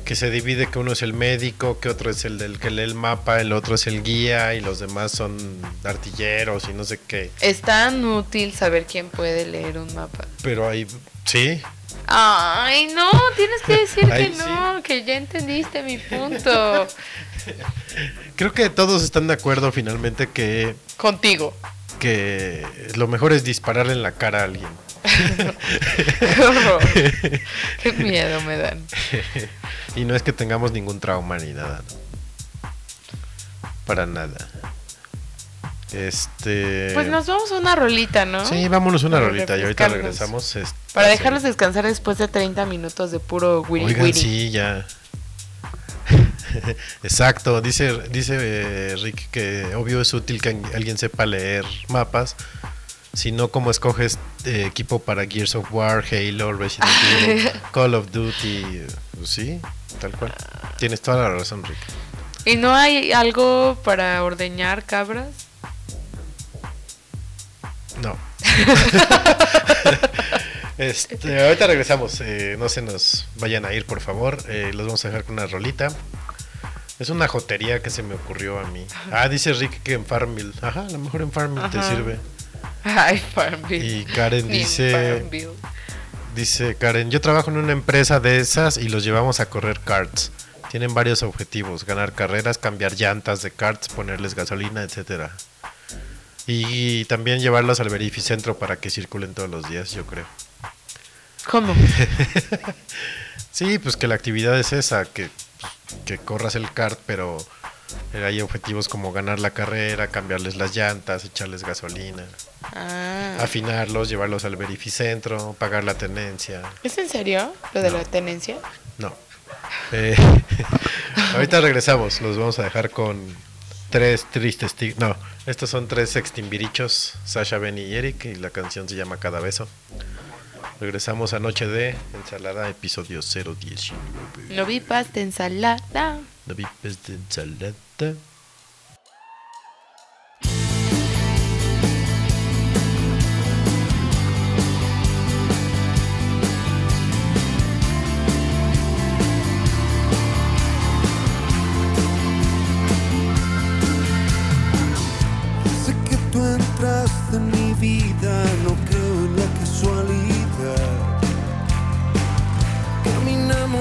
Que se divide que uno es el médico, que otro es el del que lee el mapa, el otro es el guía y los demás son artilleros y no sé qué. es tan útil saber quién puede leer un mapa. Pero ahí, sí, Ay, no, tienes que decir Ay, que no, que ya entendiste mi punto. creo que todos están de acuerdo finalmente que, Contigo. Que lo mejor es dispararle en la cara a alguien. Qué horror. Qué miedo me dan. y no es que tengamos ningún trauma ni nada. ¿no? Para nada. Este. Pues nos vamos a una rolita, ¿no? Sí, vámonos una Para rolita y ahorita regresamos. este, Para dejarlos descansar después de 30 minutos de puro wiri Oigan, wiri. sí, ya. Exacto, dice, dice eh, Rick que obvio es útil que alguien sepa leer mapas, si no como escoges eh, equipo para Gears of War, Halo, Resident Evil, Call of Duty, pues sí, tal cual. Tienes toda la razón, Rick. ¿Y no hay algo para ordeñar cabras? No. este, ahorita regresamos. eh, no se nos vayan a ir, por favor. Eh, los vamos a dejar con una rolita. Es una jotería que se me ocurrió a mí. Ah, dice Rick que en Farmville. Ajá, a lo mejor en Farmville te sirve. Ay, Farmville. Y Karen Ni dice, dice Karen, yo trabajo en una empresa de esas y los llevamos a correr karts. Tienen varios objetivos, ganar carreras, cambiar llantas de karts, ponerles gasolina, etcétera. Y también llevarlos al verificentro para que circulen todos los días, yo creo. ¿Cómo? Sí, pues que la actividad es esa, que, que corras el kart, pero hay objetivos como ganar la carrera, cambiarles las llantas, echarles gasolina, Ah. afinarlos, llevarlos al verificentro, pagar la tenencia. ¿Es en serio lo de la tenencia? No. Eh, ahorita regresamos, los vamos a dejar con tres tristes No, estos son tres extimbirichos, Sasha, Benny y Eric, y la canción se llama Cada Beso. Regresamos a Noche de Ensalada, episodio 019. No vi pasta ensalada. La vipes de ensalada. Sé que tú entraste en mi vida,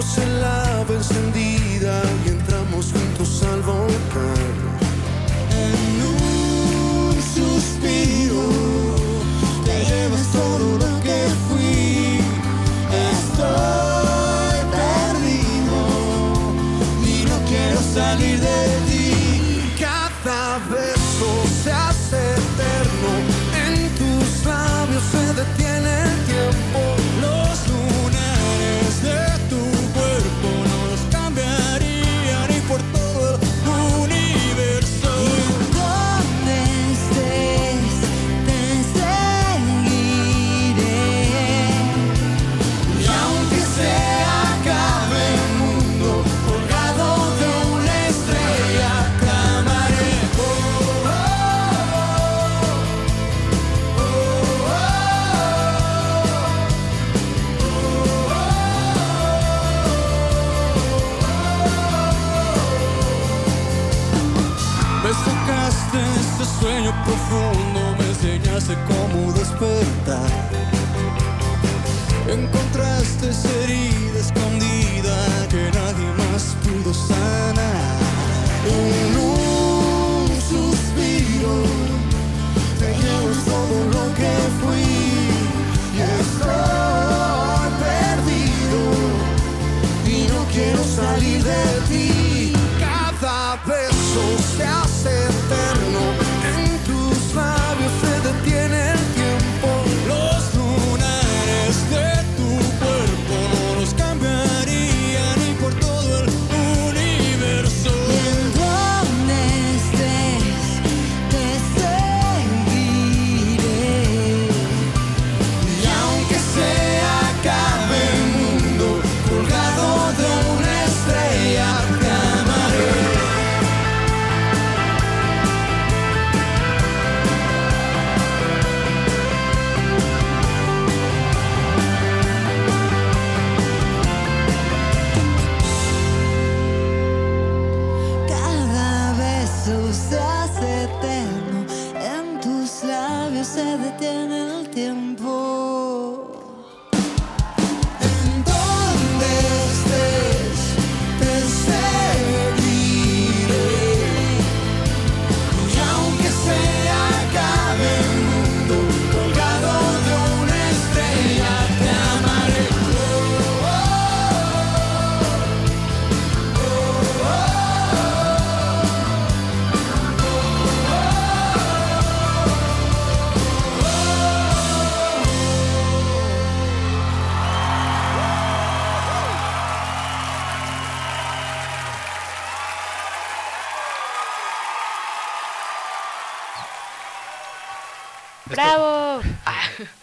Caminamos en la ave enseñaste cómo despertar.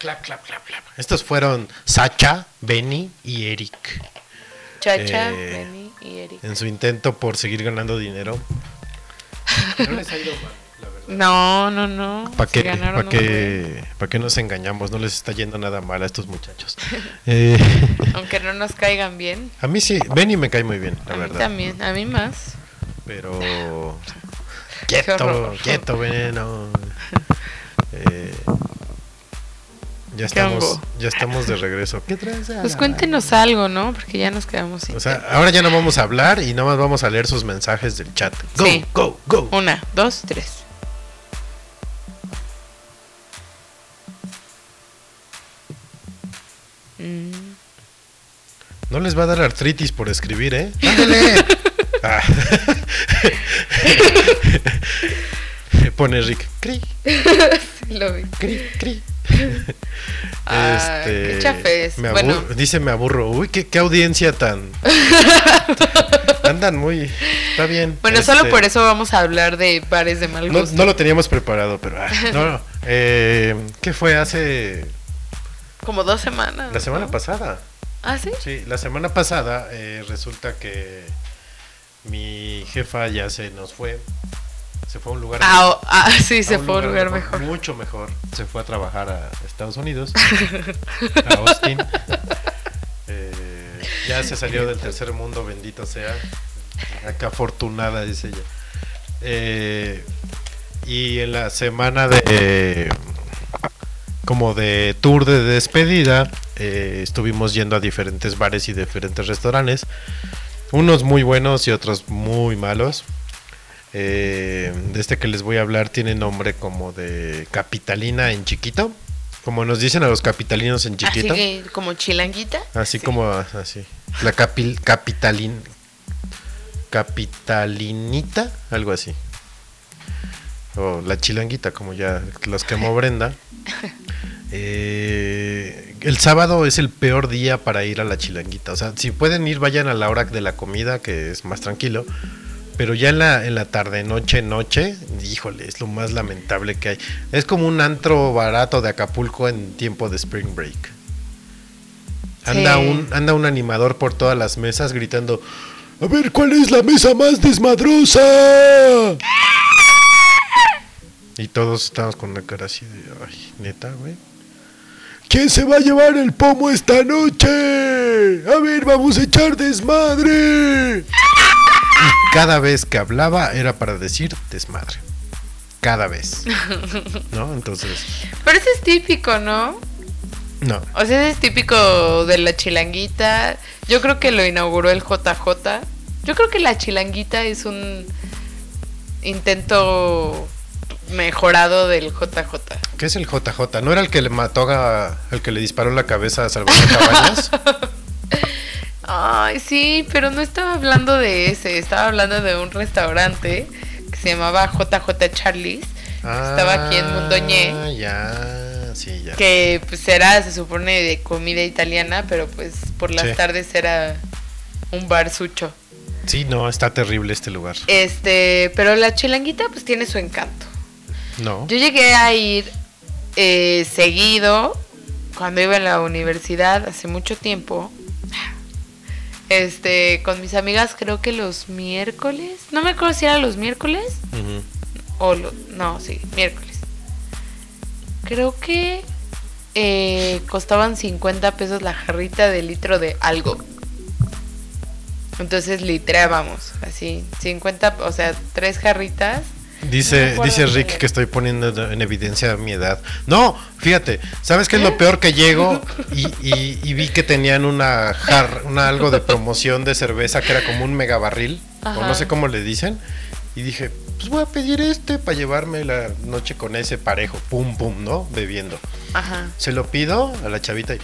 Clap, clap, clap, clap. Estos fueron Sacha, Benny y Eric. Chacha, Eh, Benny y Eric. En su intento por seguir ganando dinero. No les ha ido mal, la verdad. No, no, no. ¿Para qué, pa' qué, pa' qué nos engañamos? No les está yendo nada mal a estos muchachos. Eh. Aunque no nos caigan bien. a mí sí, Benny me cae muy bien, la a mí verdad. también, a mí más. Pero. Quieto, quieto, veneno. Eh, ya ¿Qué estamos, hongo? ya estamos de regreso. ¿Qué traes? Pues cuéntenos algo, ¿no? Porque ya nos quedamos sin O sea, ahora ya no vamos a hablar y nada más vamos a leer sus mensajes del chat. Go, Sí. go, go. Una, dos, tres. Mm, No les va a dar artritis por escribir, ¿eh? ¡Ándale! Ah. Pone Rick. Cri, sí lo vi. cri, cri. Ah, qué chafes. me Bueno. dice me aburro. Uy, qué, qué audiencia tan. Andan muy. Está bien. Bueno, solo Este, por eso vamos a hablar de bares de mal No, gusto. no lo teníamos preparado, pero. ah, no, no. Eh, ¿Qué fue hace. Como dos semanas. La semana ¿no? pasada? Ah, sí. Sí, la semana pasada eh, resulta que mi jefa ya se nos fue. Se fue a un lugar. Ah, ah, sí, se fue a un lugar mejor, mejor. Mucho mejor. Se fue a trabajar a Estados Unidos, a Austin. Eh, ya se salió del tercer mundo, bendito sea. Acá afortunada, dice ella. Eh, y en la semana de. como de tour de despedida, eh, estuvimos yendo a diferentes bares y diferentes restaurantes. Unos muy buenos y otros muy malos. Eh, de este que les voy a hablar tiene nombre como de capitalina en chiquito. Como nos dicen a los capitalinos en Así chiquito. que, como chilanguita. Así Sí. como así. La capil, capitalin, capitalinita, algo así. O la chilanguita, como ya los quemó Brenda. Eh, el sábado es el peor día para ir a la chilanguita. O sea, si pueden ir, vayan a la hora de la comida, que es más tranquilo. Pero ya en la, en la tarde, noche, noche, híjole, es lo más lamentable que hay. Es como un antro barato de Acapulco en tiempo de Spring Break. Anda, Sí. un, anda un animador por todas las mesas gritando, a ver, ¿cuál es la mesa más desmadrosa? Y todos estamos con una cara así de, ay, neta, güey. ¿Quién se va a llevar el pomo esta noche? A ver, vamos a echar desmadre. Y cada vez que hablaba era para decir desmadre. Cada vez. ¿No? Entonces, Pero ese es típico, ¿no? no. O sea, ese es típico de la chilanguita. Yo creo que lo inauguró el JJ. Yo creo que la chilanguita es un intento mejorado del JJ. ¿Qué es el JJ? ¿No era el que le mató a, el que le disparó en la cabeza a Salvador Cabañas? Ay, sí, pero no estaba hablando de ese. Estaba hablando de un restaurante que se llamaba JJ Charlie's. Estaba aquí en Mondoñé. Ah, ya, sí, ya. Que pues era, se supone, de comida italiana, pero pues por las Sí. tardes era un bar sucho. Sí, no, está terrible este lugar. Este, pero la chilanguita pues tiene su encanto. No. Yo llegué a ir eh, seguido cuando iba en la universidad hace mucho tiempo. Este, con mis amigas creo que los miércoles, no me acuerdo si era los miércoles o lo, no, sí, miércoles. Creo que eh, costaban 50 pesos la jarrita de litro de algo. Entonces litrábamos, así, 50, o sea, tres jarritas. No Dice, acuerdo dice Rick que estoy poniendo en evidencia mi edad. No, fíjate, ¿sabes qué es lo peor que llego? Y, y- y vi que tenían una jar, una algo de promoción de cerveza que era como un mega barril, o no sé cómo le dicen. Y dije, pues voy a pedir este para llevarme la noche con ese parejo, pum pum, ¿no? Bebiendo. Ajá. Se lo pido a la chavita y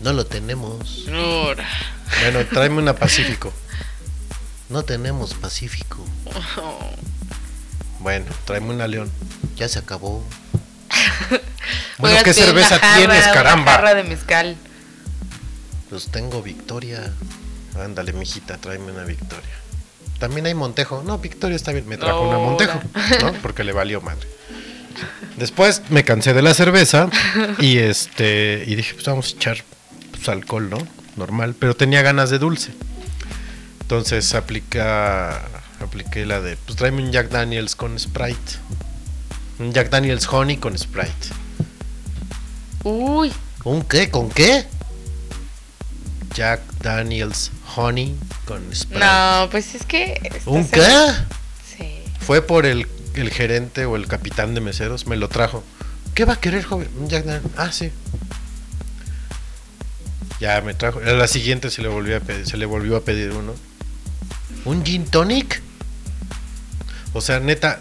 no lo tenemos. Bueno, tráeme una Pacífico. No tenemos Pacífico. Bueno, tráeme una León. Ya se acabó. Bueno, ¿qué cerveza una jarra, tienes, Una caramba? jarra de mezcal. Pues tengo Victoria. Ándale, mijita, tráeme una Victoria. También hay Montejo. No, Victoria está bien. Me trajo una. Montejo, ¿no? Porque le valió madre. Después me cansé de la cerveza y este y dije, pues vamos a echar pues, alcohol, ¿no? Normal, pero tenía ganas de dulce. Entonces aplica apliqué la de, pues tráeme un Jack Daniels con Sprite. Un Jack Daniels Honey con Sprite. Uy, ¿Un qué? ¿Con qué? Jack Daniels Honey con Sprite. no, pues es que... ¿Un qué? Sí. Fue por el, el gerente o el capitán de meseros, me lo trajo. ¿Qué va a querer, joven? Un Jack Daniels. Ah, sí. Ya me trajo. A la siguiente se le volvió a pedir, se le volvió a pedir uno. ¿Un gin tonic? O sea, neta,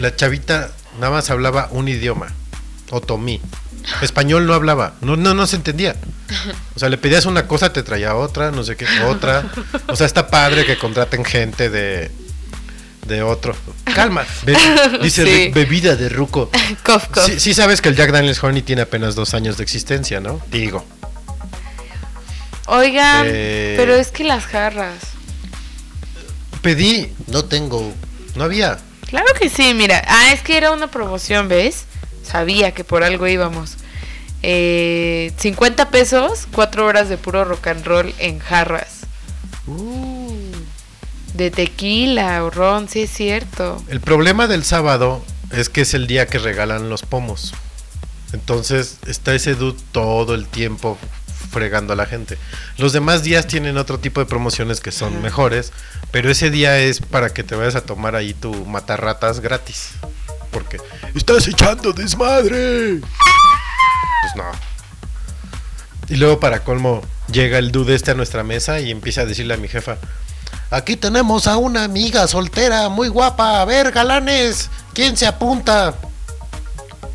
la chavita nada más hablaba un idioma. Otomí. Español no hablaba. No, no, no se entendía. O sea, le pedías una cosa, te traía otra, no sé qué, otra. O sea, está padre que contraten gente de, de otro. Calma. be- dice Sí. bebida de ruco. Cof, cof. Sí, sí sabes que el Jack Daniels Honey tiene apenas dos años de existencia, ¿no? Digo. Oigan, Eh, pero es que las jarras. Pedí, no tengo, no había. Claro que sí, mira. Ah, es que era una promoción, ¿ves? Sabía que por algo íbamos. Eh, 50 pesos, 4 horas de puro rock and roll en jarras. Uh. De tequila o ron, sí es cierto. El problema del sábado es que es el día que regalan los pomos. Entonces está ese dude todo el tiempo fregando a la gente. Los demás días tienen otro tipo de promociones que son Ajá. mejores, pero ese día es para que te vayas a tomar ahí tu matarratas gratis. Porque estás echando desmadre. Pues no. Y luego para colmo llega el dude este a nuestra mesa y empieza a decirle a mi jefa, Aquí tenemos a una amiga soltera muy guapa. A ver, galanes, ¿quién se apunta?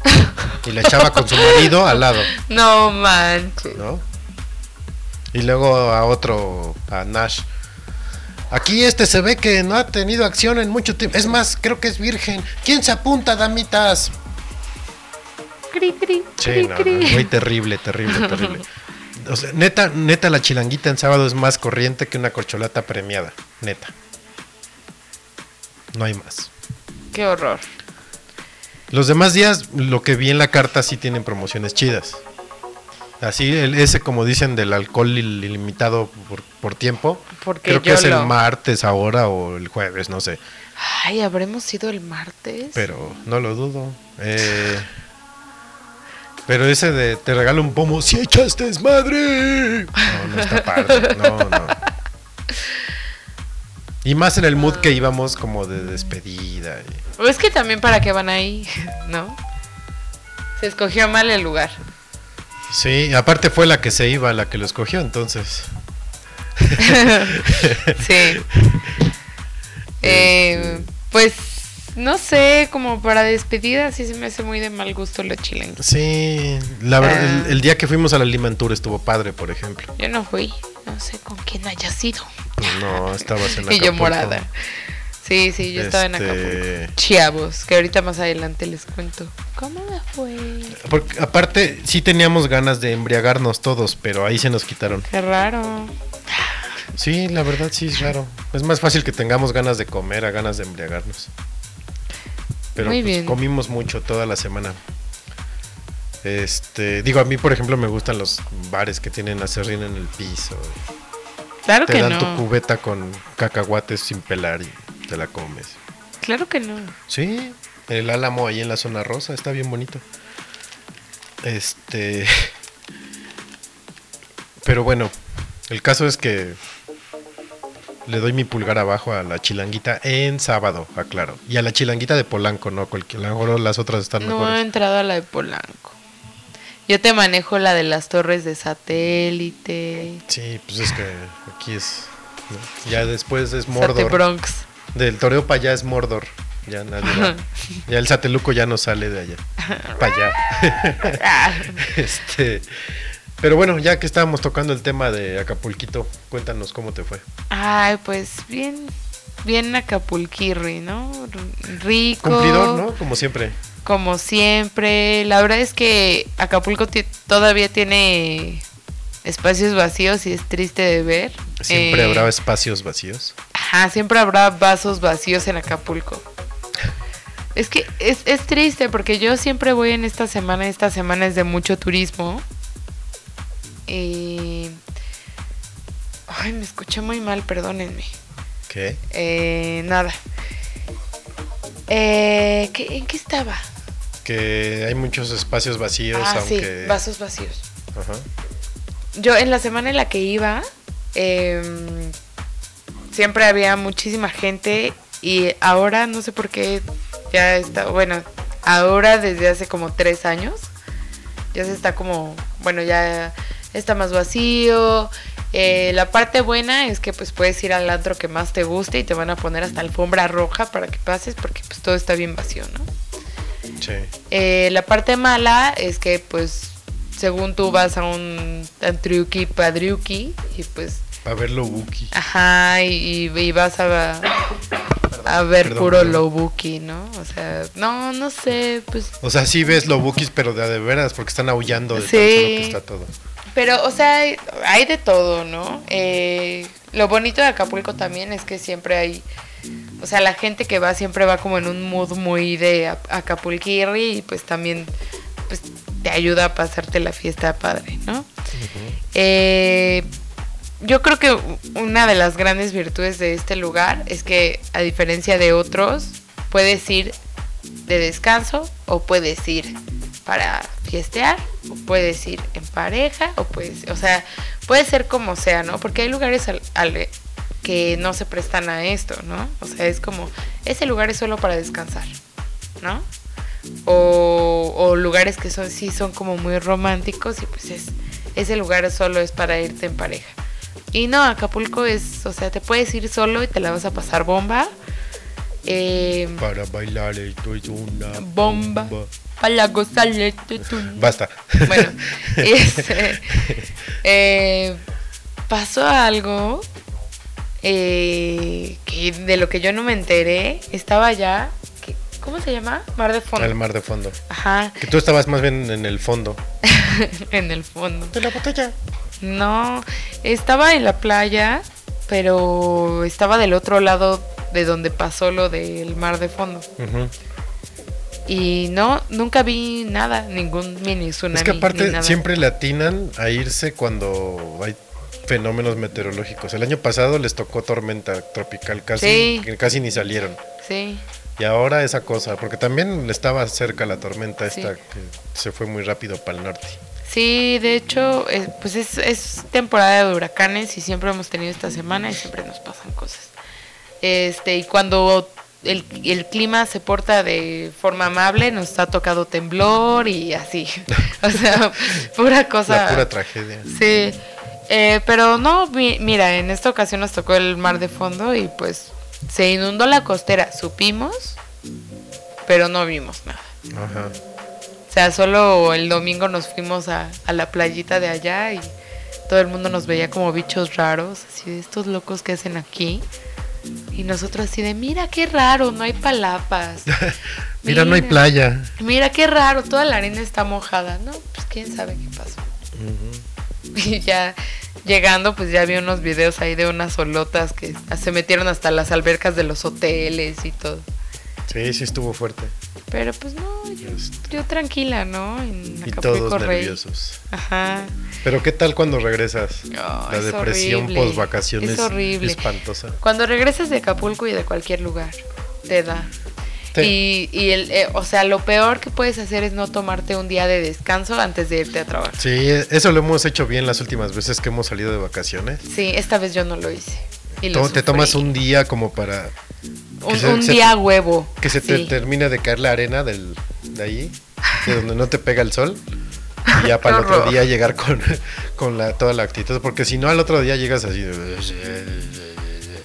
Y la chava con su marido al lado, No manches. ¿no? Y luego a otro, a Nash. Aquí este se ve que no ha tenido acción en mucho tiempo. Es más, creo que es virgen. ¿Quién se apunta, damitas? Cri, cri, Sí, cri, no, cri. no, muy terrible, terrible, terrible. O sea, neta, neta, la chilanguita en sábado es más corriente que una corcholata premiada. Neta. No hay más. Qué horror. Los demás días, lo que vi en la carta sí tienen promociones chidas. Así, el, ese como dicen del alcohol il- ilimitado por, por tiempo. Porque Creo que es el martes ahora o el jueves, no sé. Ay, ¿habremos ido el martes? Pero no lo dudo. Eh, pero ese de te regalo un pomo, si echaste desmadre. No, no está padre. No, no. Y más en el mood que íbamos como de despedida. y- O es que también para qué van ahí, ¿no? Se escogió mal el lugar. Sí, aparte fue la que se iba, la que lo escogió, entonces. Sí. Eh, pues no sé, como para despedida sí se me hace muy de mal gusto los chilengues. Sí, la verdad, Ah. el, el día que fuimos a la Limantur estuvo padre, por ejemplo. Yo no fui, no sé con quién haya sido. No, estabas en Y yo Acapulco. morada. Sí, sí, yo estaba en Este- Acapulco. Chiavos, que ahorita más adelante les cuento. ¿Cómo me fue? Porque aparte sí teníamos ganas de embriagarnos todos, pero ahí se nos quitaron. Qué raro. Sí, la verdad sí es raro. Es más fácil que tengamos ganas de comer a ganas de embriagarnos. Pero Muy pues, bien. comimos mucho toda la semana. Este, digo, a mí por ejemplo me gustan los bares que tienen acerrín en el piso. Claro Te que dan tu cubeta con cacahuates sin pelar y te la comes. Claro que no. Sí, el álamo ahí en la zona rosa está bien bonito. Este. Pero bueno, el caso es que le doy mi pulgar abajo a la chilanguita en sábado, aclaro. Y a la chilanguita de Polanco, no cualquier. A lo mejor las otras están No he mejores. entrado a la de Polanco. Yo te manejo la de las torres de satélite. Sí, pues es que aquí es. ¿no? Ya después es Sate Mordor. Bronx. Del toreo para allá es Mordor. Ya nadie va. Ya el sateluco ya no sale de allá. Para allá. Este, pero bueno, ya que estábamos tocando el tema de Acapulquito, cuéntanos cómo te fue. Ay, pues bien, bien Acapulquirri, ¿no? Rico. Cumplidor, ¿no? Como siempre. Como siempre. La verdad es que Acapulco todavía tiene espacios vacíos y es triste de ver. Siempre Eh, habrá espacios vacíos. Ajá, siempre habrá vasos vacíos en Acapulco. Es que es, es triste porque yo siempre voy en esta semana, esta semana es de mucho turismo. Y... Ay, me escuché muy mal, perdónenme. ¿Qué? Eh, nada. Eh, ¿qué- ¿En qué estaba? Que hay muchos espacios vacíos, ah, aunque... sí, vasos vacíos. Ajá. Yo en la semana en la que iba, em, siempre había muchísima gente y ahora no sé por qué ya está, bueno, ahora desde hace como tres años, ya se está como, bueno, ya está más vacío. Eh, la parte buena es que pues puedes ir al antro que más te guste y te van a poner hasta alfombra roja para que pases porque pues todo está bien vacío, ¿no? Sí. Eh, la parte mala es que, pues, según tú vas a un antruki padriuki y pues, A verlo Wookie. ajá, y, y vas a, a ver Perdón, puro perdón. lobuki, ¿no? O sea, no, no sé, pues, O sea, sí ves lo Wookiees, pero de, de veras, porque están aullando de Sí. tan solo que está todo. pero, o sea, hay- hay de todo, ¿no? Eh, lo bonito de Acapulco también es que siempre hay, o sea, la gente que va siempre va como en un mood muy de Acapulquirri y pues también, pues, te ayuda a pasarte la fiesta padre, ¿no? Eh, yo creo que una de las grandes virtudes de este lugar es que, a diferencia de otros, puedes ir de descanso o puedes ir para fiestear o puedes ir en pareja o puedes, o sea, puede ser como sea, ¿no? Porque hay lugares al- al- que no se prestan a esto, ¿no? O sea, es como, ese lugar es solo para descansar, ¿no? O, o lugares que son sí son como muy románticos y pues es ese lugar solo es para irte en pareja. Y no, Acapulco es, o sea, te puedes ir solo y te la vas a pasar bomba. Eh, Para bailar esto es una bomba. Para gozarle. tu, tu. Basta. Bueno, este, eh, pasó algo eh, que de lo que yo no me enteré. Estaba allá. ¿Cómo se llama? Mar de Fondo. Al mar de fondo. Ajá, Que tú estabas más bien en el fondo. en el fondo. De la botella. No, estaba en la playa, pero estaba del otro lado de donde pasó lo del mar de fondo. Y no, nunca vi nada, ningún mini tsunami. Es que aparte siempre le atinan a irse cuando hay fenómenos meteorológicos. El año pasado les tocó tormenta tropical, casi, Sí. casi ni salieron. Sí, Y ahora esa cosa, porque también estaba cerca la tormenta Sí. esta que se fue muy rápido para el norte. Sí, de hecho, eh, pues es, es temporada de huracanes y siempre hemos tenido esta semana y siempre nos pasan cosas. Este, y cuando el, el clima se porta de forma amable, nos ha tocado temblor y así. o sea, pura cosa. La pura tragedia. Sí, eh, pero no, mi- mira, en esta ocasión nos tocó el mar de fondo y pues se inundó la costera, supimos, pero no vimos nada. Ajá. O sea, solo el domingo nos fuimos a, a la playita de allá y todo el mundo nos veía como bichos raros, así de estos locos que hacen aquí. Y nosotros así de, mira qué raro, no hay palapas. Mira, no hay playa. Mira qué raro, toda la arena está mojada. No, pues quién sabe qué pasó. Y ya llegando, pues ya vi unos videos ahí de unas solotas que se metieron hasta las albercas de los hoteles y todo. Sí, sí estuvo fuerte. Pero pues no, yo, Este. yo tranquila, ¿no? En Y todos Rey. nerviosos. Ajá. Pero ¿qué tal cuando regresas? Oh, la es depresión post vacaciones Es horrible. espantosa. Cuando regresas de Acapulco y de cualquier lugar, te da. Sí. Y, y el, eh, o sea, lo peor que puedes hacer es no tomarte un día de descanso antes de irte a trabajar. Sí, eso lo hemos hecho bien las últimas veces que hemos salido de vacaciones. Sí, esta vez yo no lo hice. Y lo te tomas un día como para Un, se- un se- día huevo. que se te sí. termine de caer la arena del, de ahí, de donde no te pega el sol. Y ya para el otro día llegar con, con la, toda la actitud. Porque si no, al otro día llegas así. de-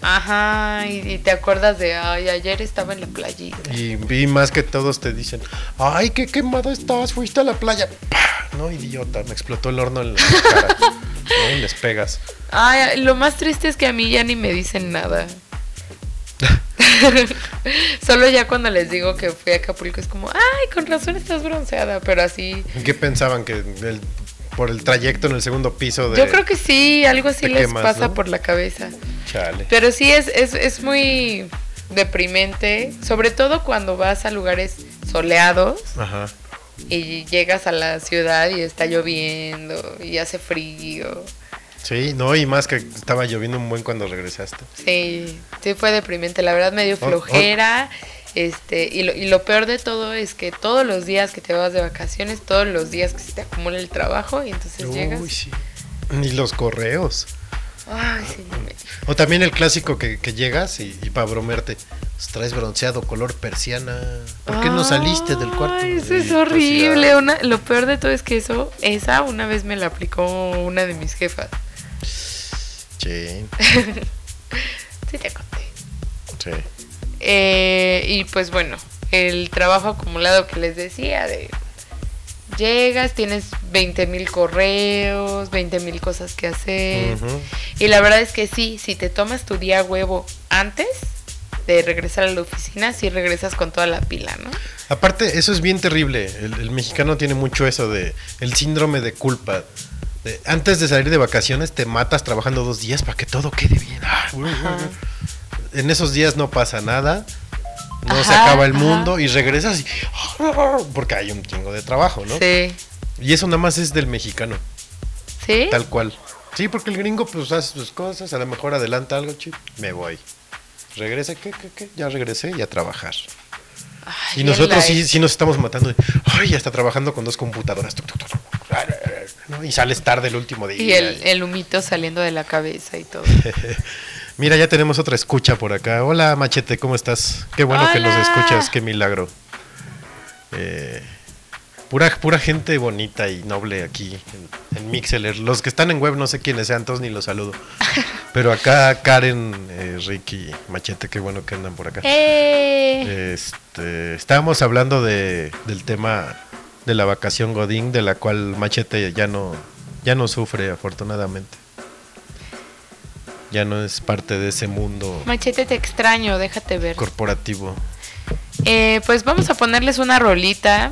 Ajá, y, y te acuerdas de, ay, ayer estaba en la playita. Y vi más que todos te dicen: ¡Ay, qué quemado estás! Fuiste a la playa. ¡Pah! No, idiota, me explotó el horno en la cara. ¿no? Y les pegas. Ay, lo más triste es que a mí ya ni me dicen nada. Solo ya cuando les digo que fui a Acapulco es como, ay, con razón estás bronceada, pero así... ¿Qué pensaban? Que el- por el trayecto en el segundo piso de. Yo creo que sí, algo así les quemas, pasa ¿no? por la cabeza. Chale. Pero sí, es, es, es muy... deprimente, sobre todo cuando vas a lugares soleados Ajá. y llegas a la ciudad y está lloviendo y hace frío. Sí, no, y más que estaba lloviendo un buen cuando regresaste. Sí, sí fue deprimente, la verdad me dio Oh, oh. flojera. Este, y lo, y lo peor de todo es que todos los días que te vas de vacaciones, todos los días que se te acumula el trabajo y entonces llegas. Uy, sí. Ni los correos. Ay, sí, me- O también el clásico que, que llegas y, y para bromearte, pues, traes bronceado color persiana. ¿Por qué no saliste del cuarto? Eso Y, es pues, horrible. ya. Una, lo peor de todo es que eso, esa una vez me la aplicó una de mis jefas. Sí, Sí te conté. sí. Eh, y pues bueno, el trabajo acumulado que les decía de llegas, tienes 20 mil correos, 20 mil cosas que hacer. Y la verdad es que sí, si te tomas tu día huevo antes de regresar a la oficina, sí regresas con toda la pila, ¿no? Aparte, eso es bien terrible. El, el mexicano tiene mucho eso de el síndrome de culpa. De, antes de salir de vacaciones te matas trabajando dos días para que todo quede bien. Ah, En esos días no pasa nada. No se acaba el ajá. mundo y regresas y... Porque hay un chingo de trabajo, ¿no? Sí. Y eso nada más es del mexicano, ¿Sí? tal cual. Sí, porque el gringo pues hace sus cosas, a lo mejor adelanta algo, chip, me voy. Regresa, ¿qué, qué, qué? Ya regresé y a trabajar. Ay, Y nosotros sí, sí nos estamos matando. de, Ay, ya está trabajando con dos computadoras. Y sales tarde el último día. Y el, el humito saliendo de la cabeza y todo. Mira, ya tenemos otra escucha por acá. Hola, Machete, ¿cómo estás? Qué bueno que nos escuchas, qué milagro. Eh, pura, pura gente bonita y noble aquí en, en Mixeler. Los que están en web no sé quiénes sean, todos ni los saludo. Pero acá Karen, eh, Ricky, Machete, qué bueno que andan por acá. ¡Eh! Este, estábamos hablando de, del tema de la vacación Godín, de la cual Machete ya no, ya no sufre, afortunadamente. Ya no es parte de ese mundo Machete, te extraño, déjate ver. corporativo. Eh, pues vamos a ponerles una rolita.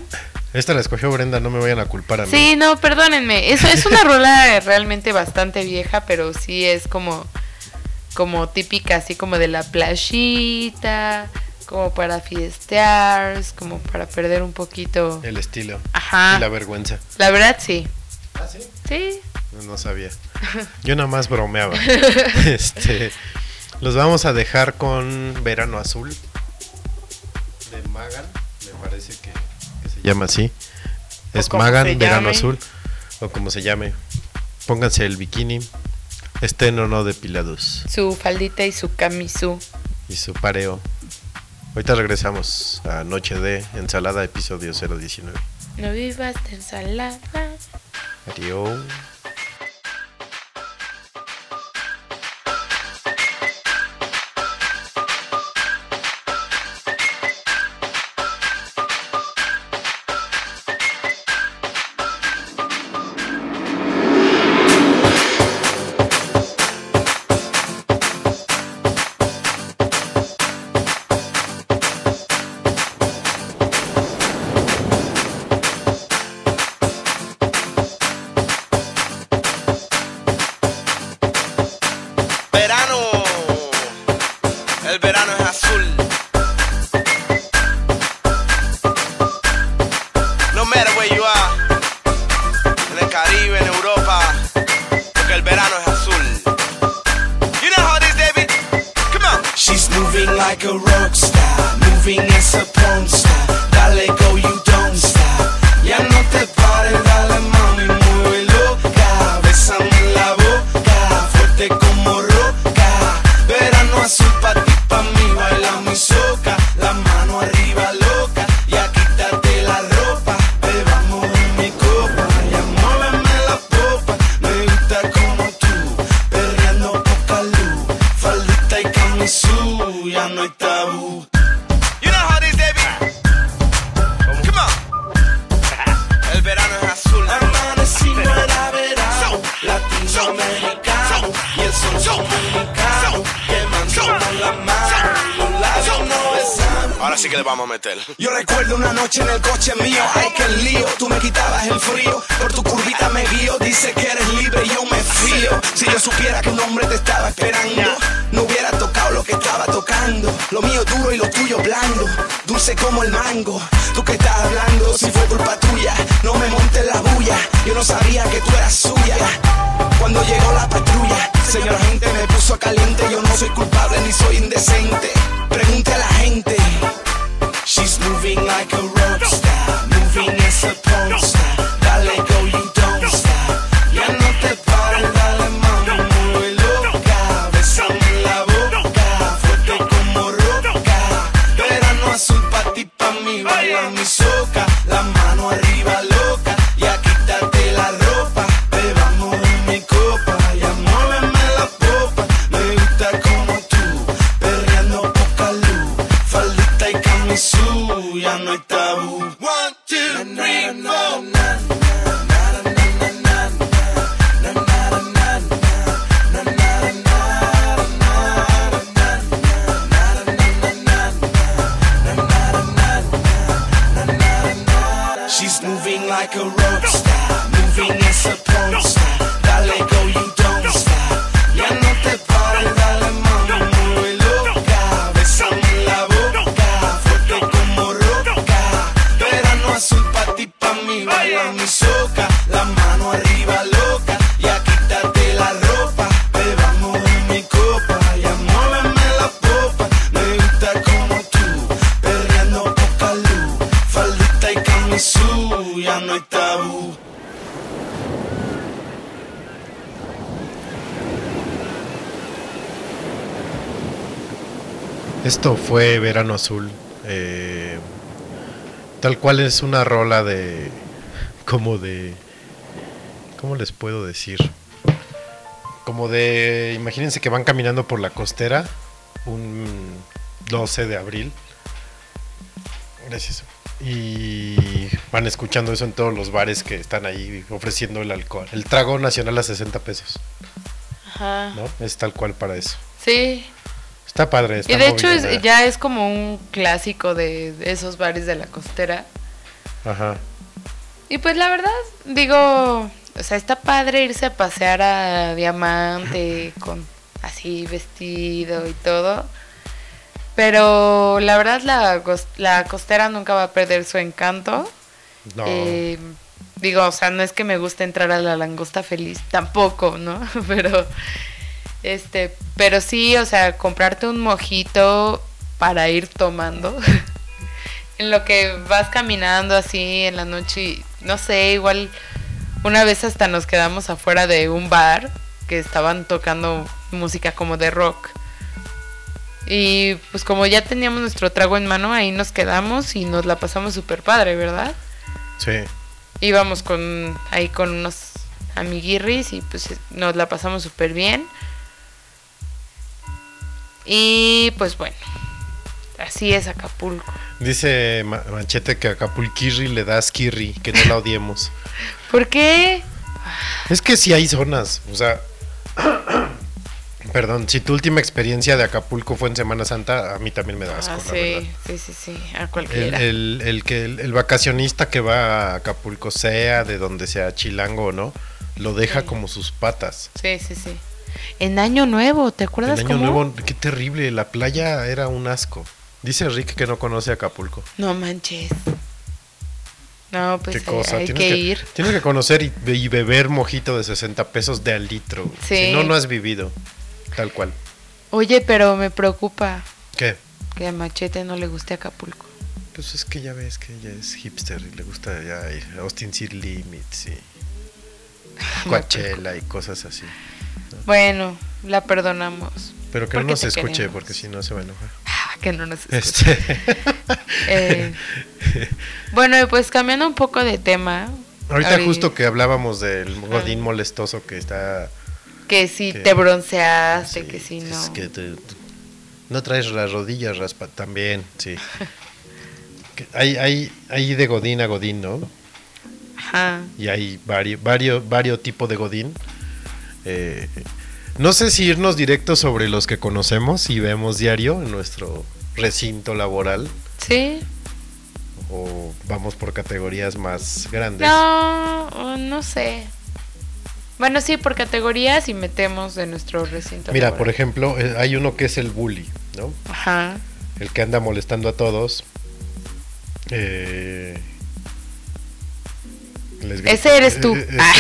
Esta la escogió Brenda, no me vayan a culpar a mí. Sí, no, perdónenme. Es, es una rola realmente bastante vieja, pero sí es como, como típica, así como de la playita, como para fiestear, como para perder un poquito. El estilo Ajá. y la vergüenza. La verdad, sí. ¿Ah, sí? Sí. No, no sabía. Yo nada más bromeaba. este, los vamos a dejar con Verano Azul de Magan, me parece que, llama así. O Es Magan, Verano. Azul, o como se llame. Pónganse el bikini, estén o no depilados, Su faldita y su camisú. y su pareo. Ahorita regresamos a Noche de Ensalada, episodio 019. No vivas de ensalada. Adiós. Moving like a rock star, moving as a porn star. Esto fue Verano Azul. eh, tal cual es una rola de. como de. ¿Cómo les puedo decir? Como de. Imagínense que van caminando por la costera un 12 de abril. Gracias. Y van escuchando eso en todos los bares que están ahí ofreciendo el alcohol. El trago nacional a 60 pesos. Ajá. ¿No? Es tal cual para eso. Sí. Está padre. está Y de hecho es- ya es como un clásico de, esos bares de la costera. Ajá. Y pues la verdad, digo, o sea, está padre irse a pasear a Diamante con así vestido y todo. Pero la verdad la, la costera nunca va a perder su encanto. No. Eh, digo, o sea, no es que me guste entrar a la langosta feliz, tampoco, ¿no? Pero, este, pero sí, o sea, comprarte un mojito para ir tomando. en lo que vas caminando así en la noche, y, no sé, igual una vez hasta nos quedamos afuera de un bar que estaban tocando música como de rock. Y pues como ya teníamos nuestro trago en mano, ahí nos quedamos y nos la pasamos súper padre, ¿verdad? Sí. Íbamos con ahí con unos amiguirris y pues nos la pasamos súper bien. Y pues bueno, así es Acapulco. Dice Ma- Machete que Acapulquirri le da skirri, que no la odiemos. ¿Por qué? es que sí hay zonas, o sea. Perdón, si tu última experiencia de Acapulco fue en Semana Santa, a mí también me da asco, Ah, la sí, verdad. sí, sí, sí, a El, el- el que el, el vacacionista que va a Acapulco, sea de donde sea chilango o no, lo deja Sí. como sus patas. Sí, sí, sí. En Año Nuevo, ¿te acuerdas año cómo? nuevo, qué terrible, la playa era un asco. Dice Rick que no conoce Acapulco. No manches. No, pues qué eh, cosa, hay tienes que, que, ir. tienes que conocer y, y beber mojito de 60 pesos de al litro. Sí. Si no, no has vivido. Tal cual. Oye, pero me preocupa ¿Qué? que a Machete no le guste Acapulco. Pues es que ya ves que ella es hipster y le gusta ya Austin City Limits y Coachella y cosas así. Bueno, la perdonamos. Pero que no nos escuche queremos. porque si no se va a enojar. Ah, que no nos escuche. Este, Eh, bueno, pues cambiando un poco de tema. ahorita ahori- justo que hablábamos del godín molestoso que está... Que si que- te bronceaste, sí, que si es no. que te- no traes las rodillas raspa también, sí. Que hay, hay, hay de godín a godín, ¿no? Ajá. y hay varios, varios, varios tipos de Godín. Eh, no sé si irnos directo sobre los que conocemos y vemos diario en nuestro recinto laboral Sí. o vamos por categorías más grandes. No, no sé. Bueno, sí, por categorías y metemos de nuestro recinto. Mira, laboral. por ejemplo, eh, hay uno que es el bully, ¿no? Ajá. el que anda molestando a todos. Eh, les Ese eres tú. Ah,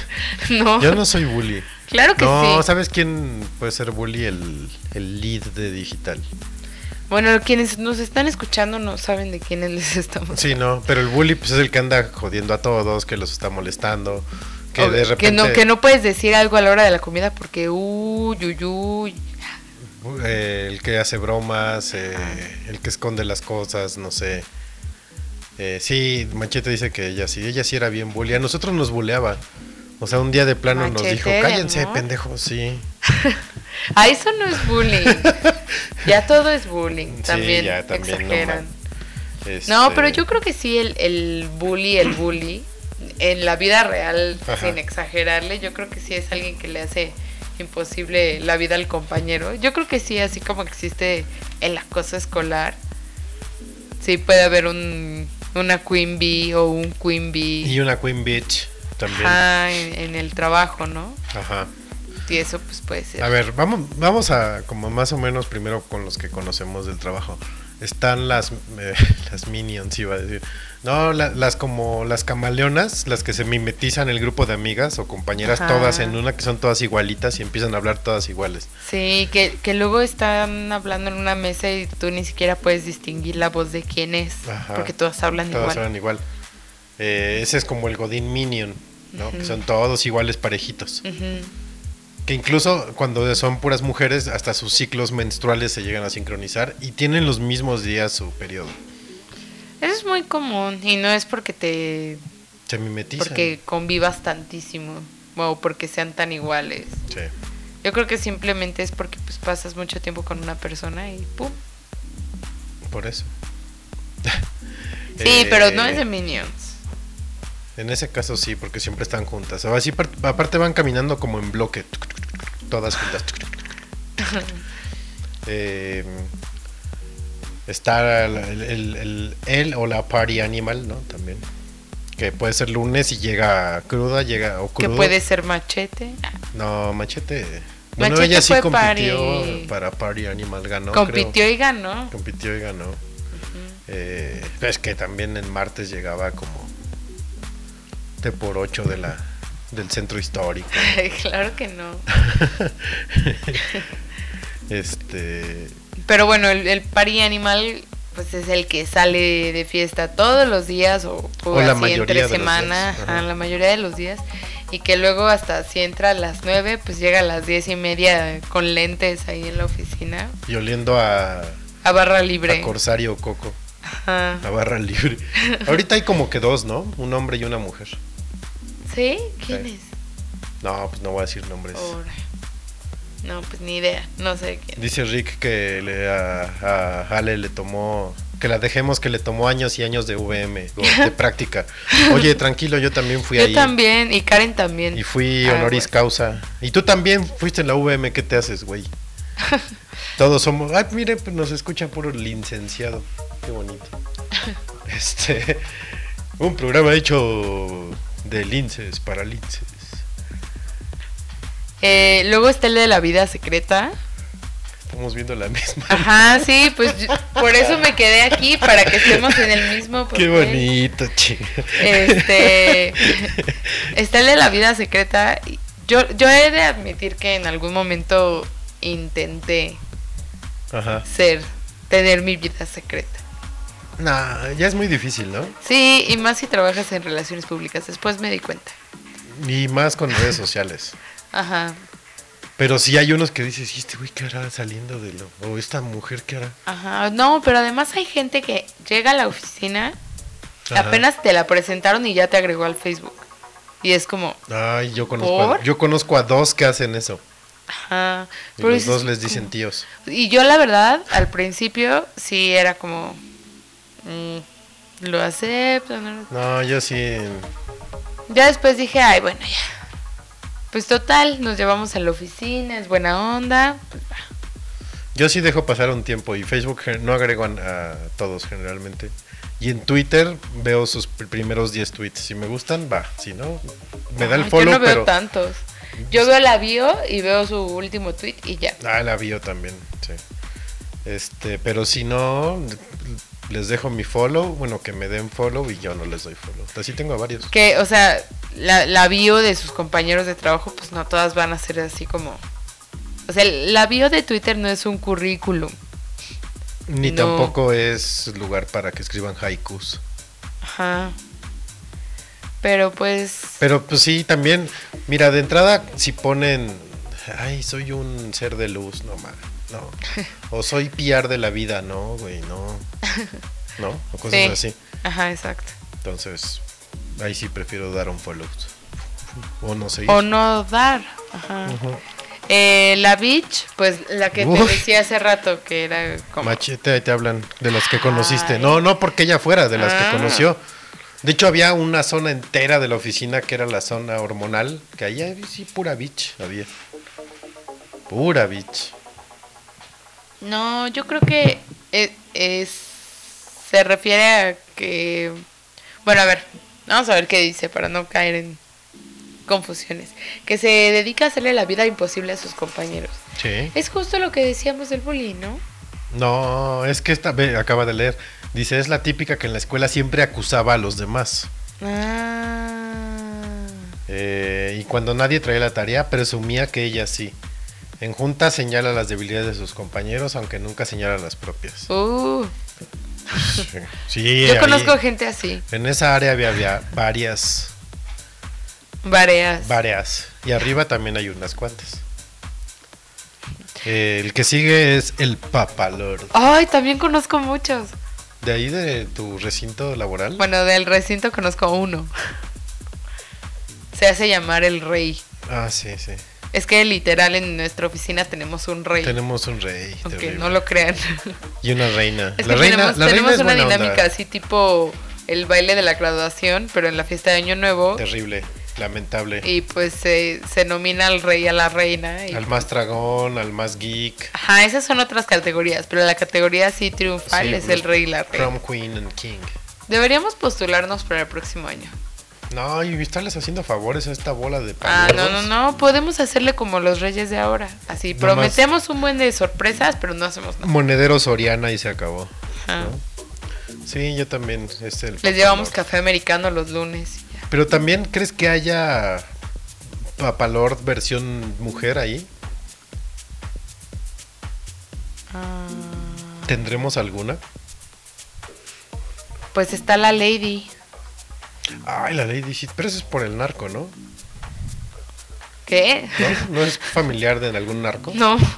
no. Yo no soy bully. Claro que No, sí. ¿sabes quién puede ser bully? El, el lead de digital. Bueno, quienes nos están escuchando no saben de quiénes les estamos Sí, no, pero el bully pues es el que anda jodiendo a todos, que los está molestando, que O de repente no, que no puedes decir algo a la hora de la comida porque uy, uy, uy. eh, el que hace bromas, eh, el que esconde las cosas, no sé. Eh, sí, Machete dice que ella sí, ella sí era bien bully. A nosotros nos buleaba. O sea, un día de plano nos dijo, cállense, amor". pendejos, sí. Ah, eso no es bullying. ya todo es bullying. Sí, También, ya, también, no exageran. Este, No, pero yo creo que sí, el, el bully, el bully, en la vida real, Ajá. sin exagerarle, yo creo que sí es alguien que le hace imposible la vida al compañero. Yo creo que sí, así como existe el acoso escolar, sí puede haber un, una queen bee o un queen bee Y una Queen Bitch también. ajá, en, en el trabajo, ¿no? Ajá. Y eso pues puede ser. A ver, vamos, vamos a como más o menos primero con los que conocemos del trabajo. Están las, eh, las minions, iba a decir. No, la- las como las camaleonas, las que se mimetizan el grupo de amigas o compañeras Ajá. todas en una que son todas igualitas y empiezan a hablar todas iguales. Sí, que, que luego están hablando en una mesa y tú ni siquiera puedes distinguir la voz de quién es, Ajá. porque todas hablan Todas igual. hablan igual. Eh, ese es como el Godín Minion, ¿no? Que son todos iguales parejitos. Que incluso cuando son puras mujeres, hasta sus ciclos menstruales se llegan a sincronizar y tienen los mismos días su periodo. Eso es muy común y no es porque te Se mimetizan. porque convivas tantísimo o porque sean tan iguales. Sí. Yo creo que simplemente es porque pues pasas mucho tiempo con una persona y pum. Por eso. Sí, Eh, pero no es de Minions. En ese caso sí, porque siempre están juntas. O así, par- aparte van caminando como en bloque. Todas juntas. Eh, está el, el- el- él o la party animal, ¿no? También. Que puede ser lunes y llega cruda, llega o Que puede ser machete. No, Machete. Machete ella sí fue compitió party. para Party Animal, ganó. creo. Compitió y ganó. Compitió y ganó. Eh, es que también el martes llegaba como de por ocho de la del centro histórico. claro que no. Este, Pero bueno, el, el party animal pues es el que sale de fiesta todos los días o, o O la así entre semana, la mayoría de los días y que luego hasta si entra a las nueve pues llega a las diez y media con lentes ahí en la oficina y oliendo a, a barra a libre. Corsario Coco, Ajá. a barra libre. Ahorita hay como que dos, ¿no? Un hombre y una mujer. ¿Sí? ¿Quién Sí. es? No, pues no voy a decir nombres. Ahora. No, pues ni idea, no sé quién. Dice Rick que le, a, a Ale le tomó, que la dejemos que le tomó años y años de VM, de práctica. Oye, tranquilo, yo también fui Yo ahí. también y Karen también. Y fui Ah, honoris causa. Y tú también fuiste en la VM, ¿qué te haces, güey? Todos somos. Ay, mire, pues nos escucha puro licenciado. Qué bonito. Este. Un programa hecho de linces para linces. Eh, luego está el de la vida secreta. Estamos viendo la misma. Ajá, sí, pues yo- por eso me quedé aquí, para que estemos en el mismo Qué bonito, che. Este, está el de la vida secreta. Yo, yo he de admitir que en algún momento intenté Ajá. ser, tener mi vida secreta. Nah, ya es muy difícil, ¿no? Sí, y más si trabajas en relaciones públicas. Después me di cuenta. Y más con redes sociales. Ajá, Pero sí hay unos que dices, ¿y este güey qué hará saliendo de lo.? O esta mujer qué hará. ajá. No, pero además hay gente que llega a la oficina, Ajá. apenas te la presentaron y ya te agregó al Facebook. Y es como, Ay, yo conozco, a, yo conozco a dos que hacen eso. ajá. Y Pero los dices, dos les dicen tíos. Y yo la verdad, al principio sí era como, mm, lo acepto. no No, yo sí. Ya después dije, ay, bueno, ya. Pues total, nos llevamos a la oficina, es buena onda. pues. Yo sí dejo pasar un tiempo y Facebook no agrego a, todos generalmente. Y en Twitter veo sus pr- primeros 10 tweets. Si me gustan, va. Si no, me da el follow, Yo no veo pero. tantos. Yo veo la bio y veo su último tweet y ya. Ah, la bio también, sí. Este, pero si no, les dejo mi follow, bueno, que me den follow y yo no les doy follow. Así tengo a varios. Que, o sea, la, la bio de sus compañeros de trabajo, pues no todas van a ser así como... O sea, la bio de Twitter no es un currículum. Ni No. tampoco es lugar para que escriban haikus. Ajá. Pero pues... Pero pues sí, también, mira, de entrada, si ponen, ay, soy un ser de luz, no mames, no. O soy PR de la vida, no, güey, no. ¿No? O cosas Sí. así. Ajá, exacto. Entonces, ahí sí prefiero dar un follow. O no sé. O no dar. Ajá. Eh, la Beach, pues la que te decía hace rato que era como... Machete, ahí te hablan de las que conociste. Ay. No, no porque ella fuera, de las Ah. que conoció. De hecho, había una zona entera de la oficina que era la zona hormonal, que ahí sí, pura bitch había. Pura bitch. No, yo creo que es, es- se refiere a que... Bueno, a ver, vamos a ver qué dice para no caer en confusiones. Que se dedica a hacerle la vida imposible a sus compañeros. Sí. Es justo lo que decíamos del bullying, ¿no? No, es que esta ve, acaba de leer. Dice, es la típica que en la escuela siempre acusaba a los demás. Ah. Eh, y cuando nadie traía la tarea, presumía que ella sí. En junta señala las debilidades de sus compañeros, aunque nunca señala las propias. Uh, Sí, sí, yo conozco gente así, En esa área había, había varias, varias. varias. Y arriba también hay unas cuantas. Eh, el que sigue es el Papalord. Ay, también conozco muchos. De ahí de tu recinto laboral. Bueno, del recinto conozco uno. Se hace llamar el rey. Ah, sí, sí. Es que literal en nuestra oficina tenemos un rey. Tenemos un rey. aunque terrible. no lo crean. Y una reina. Es la que reina, tenemos, la una onda. dinámica así tipo el baile de la graduación, pero en la fiesta de Año Nuevo. Terrible, lamentable. Y pues se, se nomina al rey y a la reina. y- Al más dragón, al más geek. Ajá, esas son otras categorías, pero la categoría así triunfal Sí, es el rey y la reina. Prom Queen and King. Deberíamos postularnos para el próximo año. No, y estarles haciendo favores a esta bola de Ah, no, no, no, podemos hacerle como los reyes de ahora. Así, Nomás- prometemos un buen de sorpresas, pero no hacemos nada. Monedero Soriana y se acabó. Ajá. Sí, yo también. Es el Les llevamos café americano los lunes. y ya. Pero también, ¿crees que haya Papalord versión mujer ahí? Ah, ¿Tendremos alguna? pues está la lady. Ay, la Lady sí, pero eso es por el narco, ¿no? ¿Qué? ¿No, ¿No es familiar de algún narco? No.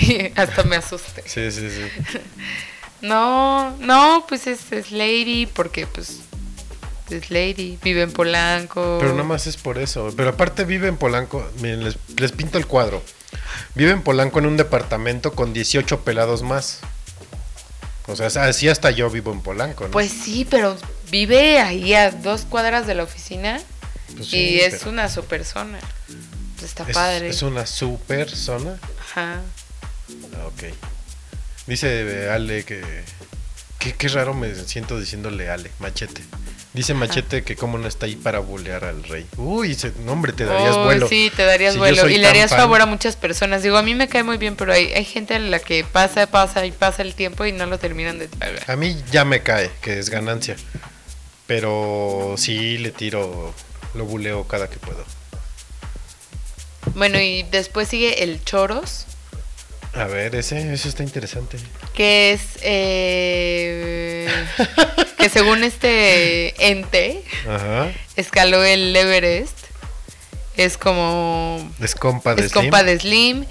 Y Hasta me asusté. Sí, sí, sí. No, no, pues es, es lady porque pues es lady, vive en Polanco. Pero nada más es por eso. Pero aparte vive en Polanco. Miren, les, les pinto el cuadro. Vive en Polanco en un departamento con 18 pelados más. O sea, así hasta yo vivo en Polanco, ¿no? Pues sí, pero vive ahí a dos cuadras de la oficina Pues y es una super zona. Pues está es, padre. es una super zona. Ajá. Ah, ok. Dice eh, Ale que. Qué raro me siento diciéndole Ale, machete. Dice machete que cómo no está ahí para bolear al rey. Uy, ese nombre te darías Oh, vuelo. Sí, te darías Si vuelo. Y le harías fan. favor a muchas personas. Digo, a mí me cae muy bien, pero hay, hay gente a la que pasa, pasa y pasa el tiempo y no lo terminan de tragar. A mí ya me cae, que es ganancia. Pero sí le tiro, lo buleo cada que puedo. Bueno, y después sigue el Choros, A ver, ese, eso está interesante. que es. eh, que según este ente, Ajá. escaló el Everest. Es como. Es compa de es compa Slim. de Slim.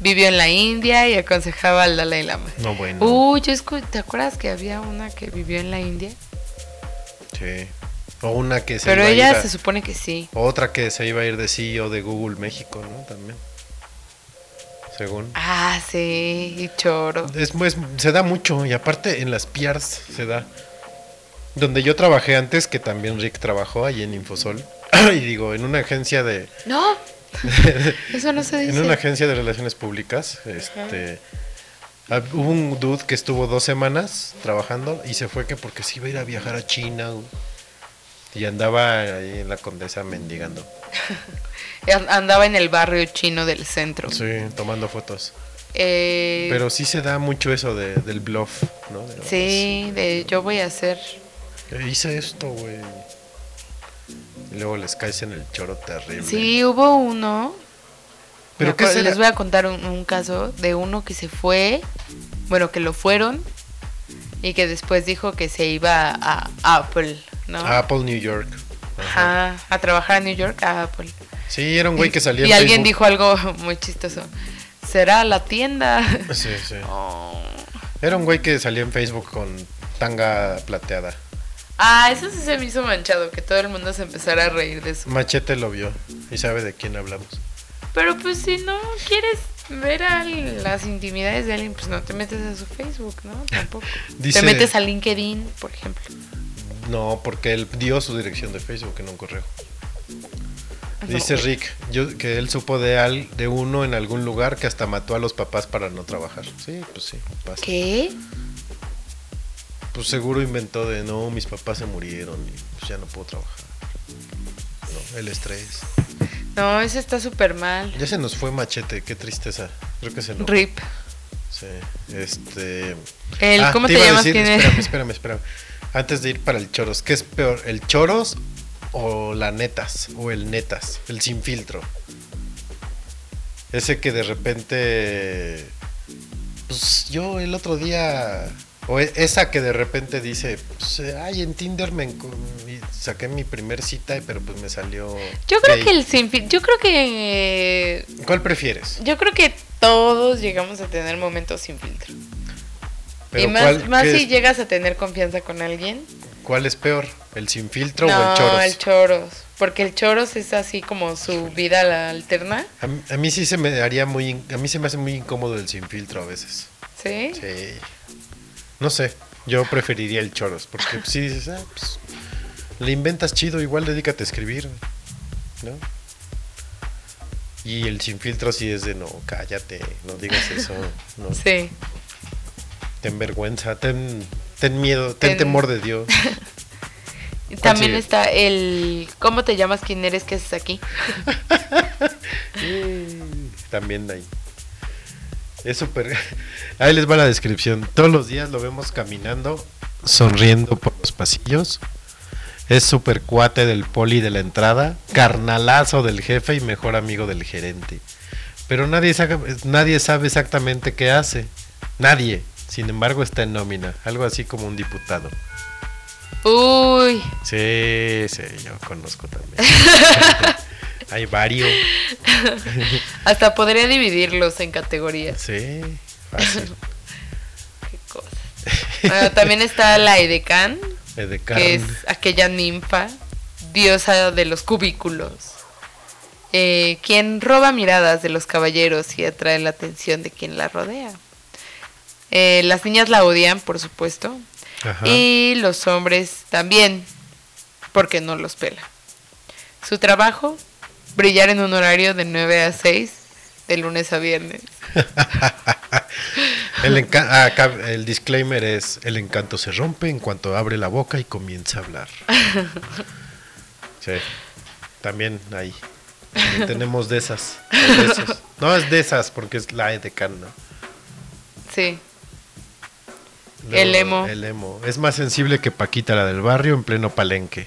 Vivió en la India y aconsejaba al Dalai Lama. No, bueno. Uy, yo escu- ¿te acuerdas que había una que vivió en la India? Sí. O una que se Pero iba a ir ella a- se supone que sí. Otra que se iba a ir de CEO de Google México, ¿no? También. Según. Ah, sí, y choro. Es, se da mucho y aparte en las PRs se da. Donde yo trabajé antes, que también Rick trabajó allí en Infosol. y digo, en una agencia de... No, eso no se dice. en una agencia de relaciones públicas, este... Hubo un dude que estuvo dos semanas trabajando y se fue que porque se iba a ir a viajar a China y andaba ahí en la condesa mendigando. An- Andaba en el barrio chino del centro. Sí, tomando fotos. Eh, Pero sí se da mucho eso de, del bluff, ¿no? De, sí, de yo voy a hacer. hice esto, güey. Y luego les caes en el choro terrible. Sí, hubo uno. ¿Pero qué? Les voy a contar un, un caso de uno que se fue, bueno, que lo fueron y que después dijo que se iba a Apple, ¿no? Apple New York. Ajá. Ajá, a trabajar a New York, a Apple. Sí, era un güey que salía y en alguien Facebook. dijo algo muy chistoso. ¿Será la tienda? Sí, sí. Oh. Era un güey que salía en Facebook con tanga plateada. Ah, eso sí se me hizo manchado, que todo el mundo se empezara a reír de eso. Machete lo vio y sabe de quién hablamos. Pero pues si no quieres ver a las intimidades de alguien, pues no te metes a su Facebook, ¿no? Tampoco. Dice- Te metes a LinkedIn, por ejemplo. No, porque él dio su dirección de Facebook en un correo. Dice No. Rick yo, que él supo de, al, de uno en algún lugar que hasta mató a los papás para no trabajar. Sí, pues sí, pasa. ¿Qué? Pues seguro inventó de no, mis papás se murieron y pues ya no puedo trabajar. No, el estrés. No, eso está súper mal. Ya se nos fue Machete, qué tristeza. Creo que se nos RIP. Sí, este. El, Ah, ¿Cómo te, a llamas? decir- ¿Quién es? espérame, espérame, espérame. Antes de ir para el choros, ¿qué es peor? ¿El choros o la netas? O el netas, el sin filtro. Ese que de repente. Pues yo el otro día. O e- esa que de repente dice, pues, ay, en Tinder me saqué mi primer cita, pero pues me salió. Yo creo gay". que el sin fin- yo creo que ¿Cuál prefieres? yo creo que todos llegamos a tener momentos sin filtro. Y más, ¿cuál, más si llegas a tener confianza con alguien. ¿Cuál es peor? ¿El sin filtro no, o el choros? el choros, porque el choros es así como su vida la alterna, A mí, a mí sí se me haría muy, a mí se me hace muy incómodo el sin filtro a veces. ¿sí? Sí. No sé, yo preferiría el choros, porque si dices, ah, pues, le inventas chido, igual dedícate a escribir, ¿no? Y el sin filtro sí es de, no, cállate, no digas eso, no, Sí. Ten vergüenza, ten, ten miedo, ten, Ten- temor de Dios. También sigue? está el ¿cómo te llamas? ¿Quién eres? ¿Qué haces aquí? También hay. Es súper. Ahí les va la descripción. Todos los días lo vemos caminando, sonriendo por los pasillos. Es súper cuate del poli de la entrada, carnalazo del jefe y mejor amigo del gerente. Pero nadie sabe, nadie sabe exactamente qué hace. Nadie. Sin embargo, está en nómina. Algo así como un diputado. Uy, Sí, sí, yo conozco también. Hay varios. hasta podría dividirlos en categorías. Sí, fácil. Qué. Bueno, también está la Edecán, Edecán. que es aquella ninfa, diosa de los cubículos, eh, quien roba miradas de los caballeros y atrae la atención de quien la rodea. Eh, las niñas la odian, por supuesto, Ajá. y los hombres también, porque no los pela. Su trabajo, brillar en un horario de 9 a 6, de lunes a viernes. El, ah, el disclaimer es, el encanto se rompe en cuanto abre la boca y comienza a hablar. Sí, también ahí. También tenemos de esas. de esos. No es de esas porque es la edecán, ¿no? Sí. El emo. El emo. Es más sensible que Paquita, la del barrio, en pleno palenque.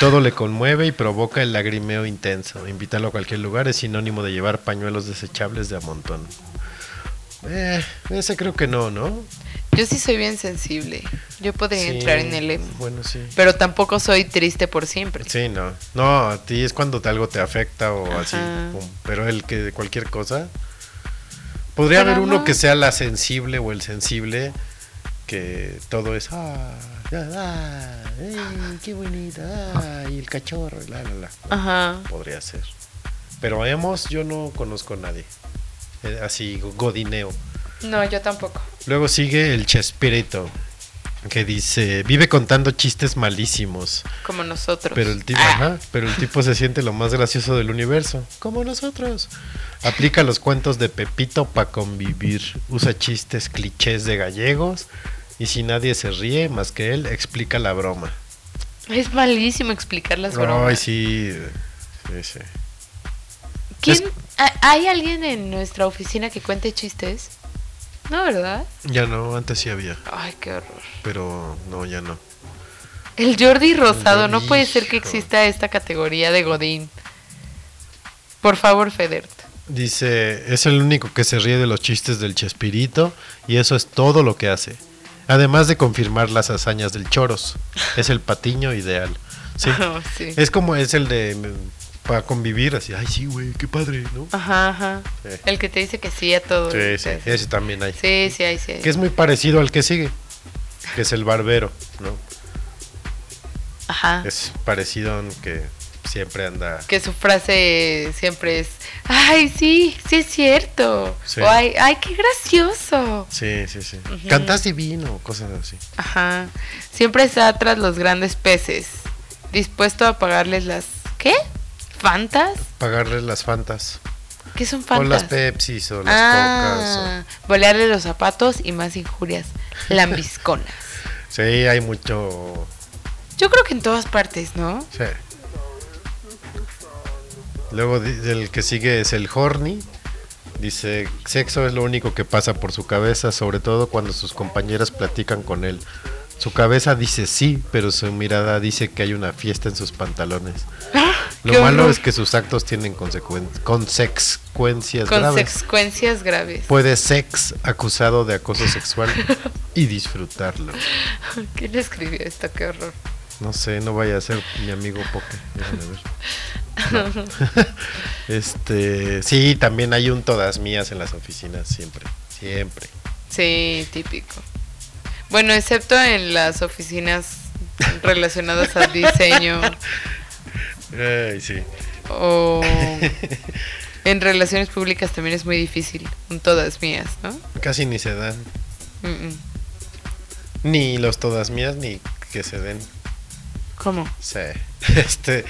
Todo le conmueve y provoca el lagrimeo intenso. Invitarlo a cualquier lugar es sinónimo de llevar pañuelos desechables de a montón. Eh, ese creo que no, ¿no? Yo sí soy bien sensible. Yo podría Sí, entrar en el emo. Bueno, sí. Pero tampoco soy triste por siempre. Sí, no. No, a ti es cuando algo te afecta o Ajá. así. pum. Pero el que de cualquier cosa. Podría Pero haber uno no. que sea la sensible o el sensible que todo es. Ah, ah, ah, ey, qué bonita. Ah, y el cachorro. La, la, la. Ajá. Podría ser. Pero hemos, yo no conozco a nadie. Eh, así, godineo. No, yo tampoco. Luego sigue el Chespirito. Que dice, vive contando chistes malísimos. Como nosotros. Pero el, tipo, Ah, ajá, pero el tipo se siente lo más gracioso del universo, como nosotros. Aplica los cuentos de Pepito para convivir. Usa chistes clichés de gallegos. Y si nadie se ríe más que él, explica la broma. Es malísimo explicar las bromas. Ay, sí. sí, sí. ¿Quién, es- ¿Ha- ¿Hay alguien en nuestra oficina que cuente chistes? No, ¿verdad? Ya no, antes sí había, Ay, qué horror. pero no, ya no. El Jordi Rosado, no Jordi, puede ser que exista esta categoría de Godín. Por favor, Federt. Dice, es el único que se ríe de los chistes del Chespirito y eso es todo lo que hace. Además de confirmar las hazañas del Choros. Es el patiño ideal. Sí. Oh, sí. Es como es el de para convivir así, ay sí, güey, qué padre, ¿no? Ajá, ajá. Sí. El que te dice que sí a todo. Sí, sí, Sí, ese también hay. sí, sí, hay, sí. hay. Que es muy parecido al que sigue, que es el barbero, ¿no? Ajá. Es parecido en que siempre anda Que su frase siempre es, ay, sí, sí es cierto. Sí. O ay, ay, qué gracioso. Sí, sí, sí. Ujú. Cantas divino, cosas así. Ajá. Siempre está tras los grandes peces, dispuesto a pagarles las... ¿Qué? ¿Fantas? Pagarles las fantas. ¿Qué son O fantas? las Pepsis o las Cocas. ah, bolearle los zapatos y más injurias. Lambisconas. o- Sí, hay mucho. Yo creo que en todas partes, ¿no? Sí. Luego el que sigue es el Horny. Dice, sexo es lo único que pasa por su cabeza, sobre todo cuando sus compañeras platican con él. Su cabeza dice sí, pero su mirada dice que hay una fiesta en sus pantalones. Lo ¡Qué malo horror! es que sus actos tienen consecuen- consecuencias Con graves. consecuencias graves. Puede sex acusado de acoso sexual y disfrutarlo. ¿Quién escribió esto? Qué horror. No sé, no vaya a ser mi amigo Poke. Déjame ver. No. este, sí, también hay un todas mías en las oficinas, siempre, siempre. Sí, típico. Bueno, excepto en las oficinas relacionadas al diseño Ay, sí. o en relaciones públicas también es muy difícil. Un todas mías, ¿no? Casi ni se dan. Mm, mm. Ni los todas mías ni que se den. ¿Cómo? Sí. Este,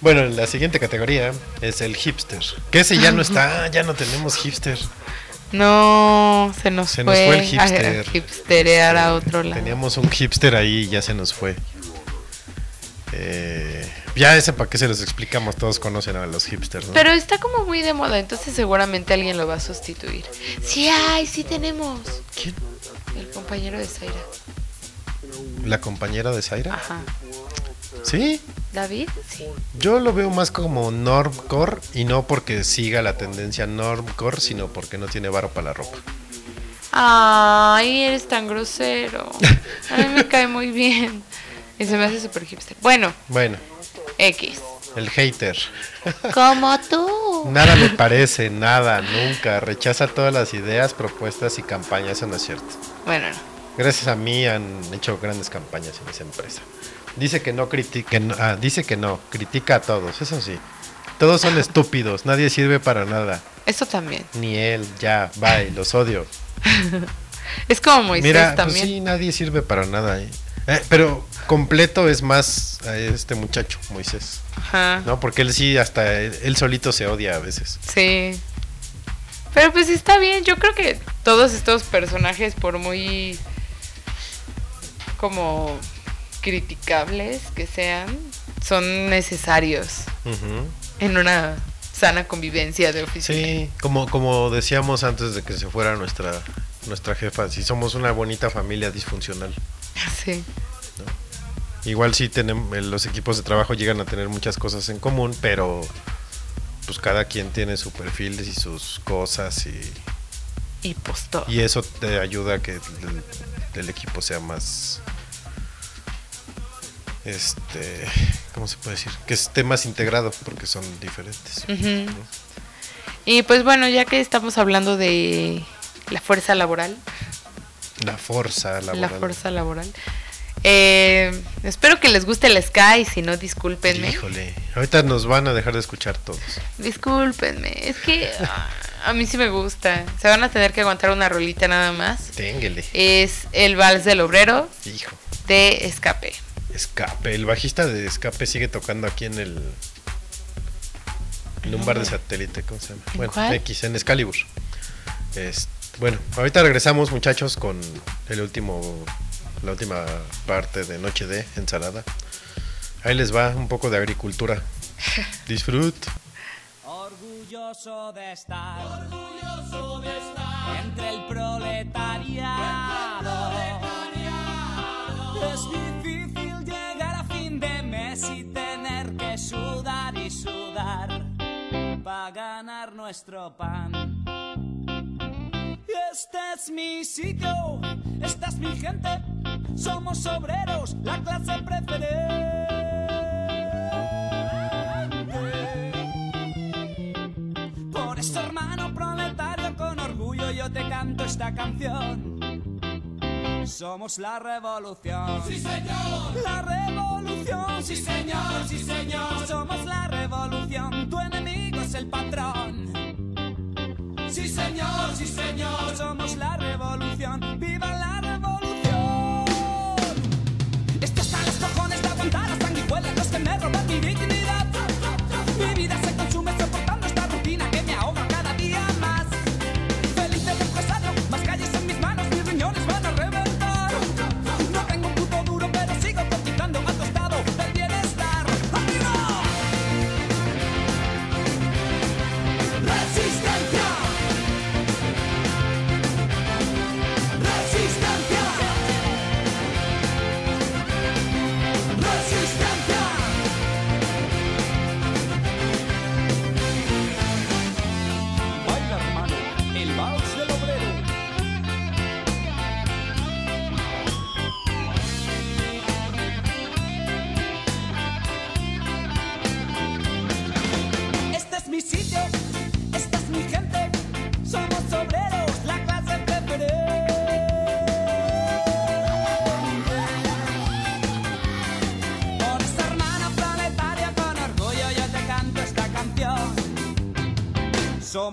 bueno, la siguiente categoría es el hipster. Que ese ya no está, ya no tenemos hipster. No, se nos Se nos fue, fue el hipster. a hipsterear a otro lado. Teníamos un hipster ahí y ya se nos fue. Eh, ya ese para qué se los explicamos, todos conocen a los hipsters, ¿no? Pero está como muy de moda, entonces seguramente alguien lo va a sustituir. Sí hay, sí tenemos. ¿Quién? El compañero de Zaira. ¿La compañera de Zaira? Ajá. Sí, ¿David? Sí. yo lo veo más como normcore y no porque siga la tendencia normcore, sino porque no tiene varo para la ropa. Ay, eres tan grosero. A mí me cae muy bien. Y se me hace súper hipster. Bueno, Bueno, X. el hater. Como tú. Nada le parece, nada, nunca. Rechaza todas las ideas, propuestas y campañas, eso no es cierto. Bueno, no. Gracias a mí han hecho grandes campañas en esa empresa. Dice que no critica, ah, dice que no, critica a todos, eso sí. Todos son estúpidos, nadie sirve para nada. Eso también. Ni él, ya, bye, los odio. Es como Moisés Mira, pues también. sí, nadie sirve para nada. eh. Eh, pero completo es más a este muchacho, Moisés. Ajá. ¿No? Porque él sí, hasta él, él solito se odia a veces. Sí. Pero pues está bien. Yo creo que todos estos personajes, por muy como criticables que sean, son necesarios en una sana convivencia de oficina. Sí, como, como decíamos antes de que se fuera nuestra, nuestra jefa, si somos una bonita familia disfuncional. Sí. Igual sí tenemos, los equipos de trabajo llegan a tener muchas cosas en común, pero pues cada quien tiene su perfil y sus cosas y, Y postó. y eso te ayuda a que el, el equipo sea más este ¿cómo se puede decir? que esté más integrado porque son diferentes. Y pues bueno, ya que estamos hablando de la fuerza laboral, La fuerza la laboral. fuerza laboral, eh, espero que les guste el Sky, si no, discúlpenme. Híjole, ahorita nos van a dejar de escuchar todos. Discúlpenme, es que ah, a mí sí me gusta. Se van a tener que aguantar una rolita nada más. Ténguele. Es el Vals del Obrero Hijo. de Escape. Escape, el bajista de Escape sigue tocando aquí en el en un bar de satélite, ¿cómo se llama? ¿En Bueno, cuál? X, en Excalibur. Es- bueno, ahorita regresamos muchachos con el último la última parte de Noche de Ensalada. Ahí les va un poco de agricultura. Disfrut. Orgullo orgulloso de estar, orgulloso de estar entre el proletariado. Y tener que sudar y sudar para ganar nuestro pan. Este es mi sitio, esta es mi gente, somos obreros, la clase preferente. Por eso, hermano proletario, con orgullo yo te canto esta canción. Somos la revolución. Sí, señor. La revolución. Sí, señor, sí, señor. Somos la revolución. Tu enemigo es el patrón. Sí, señor, sí, señor. Somos la revolución. ¡Viva la revolución!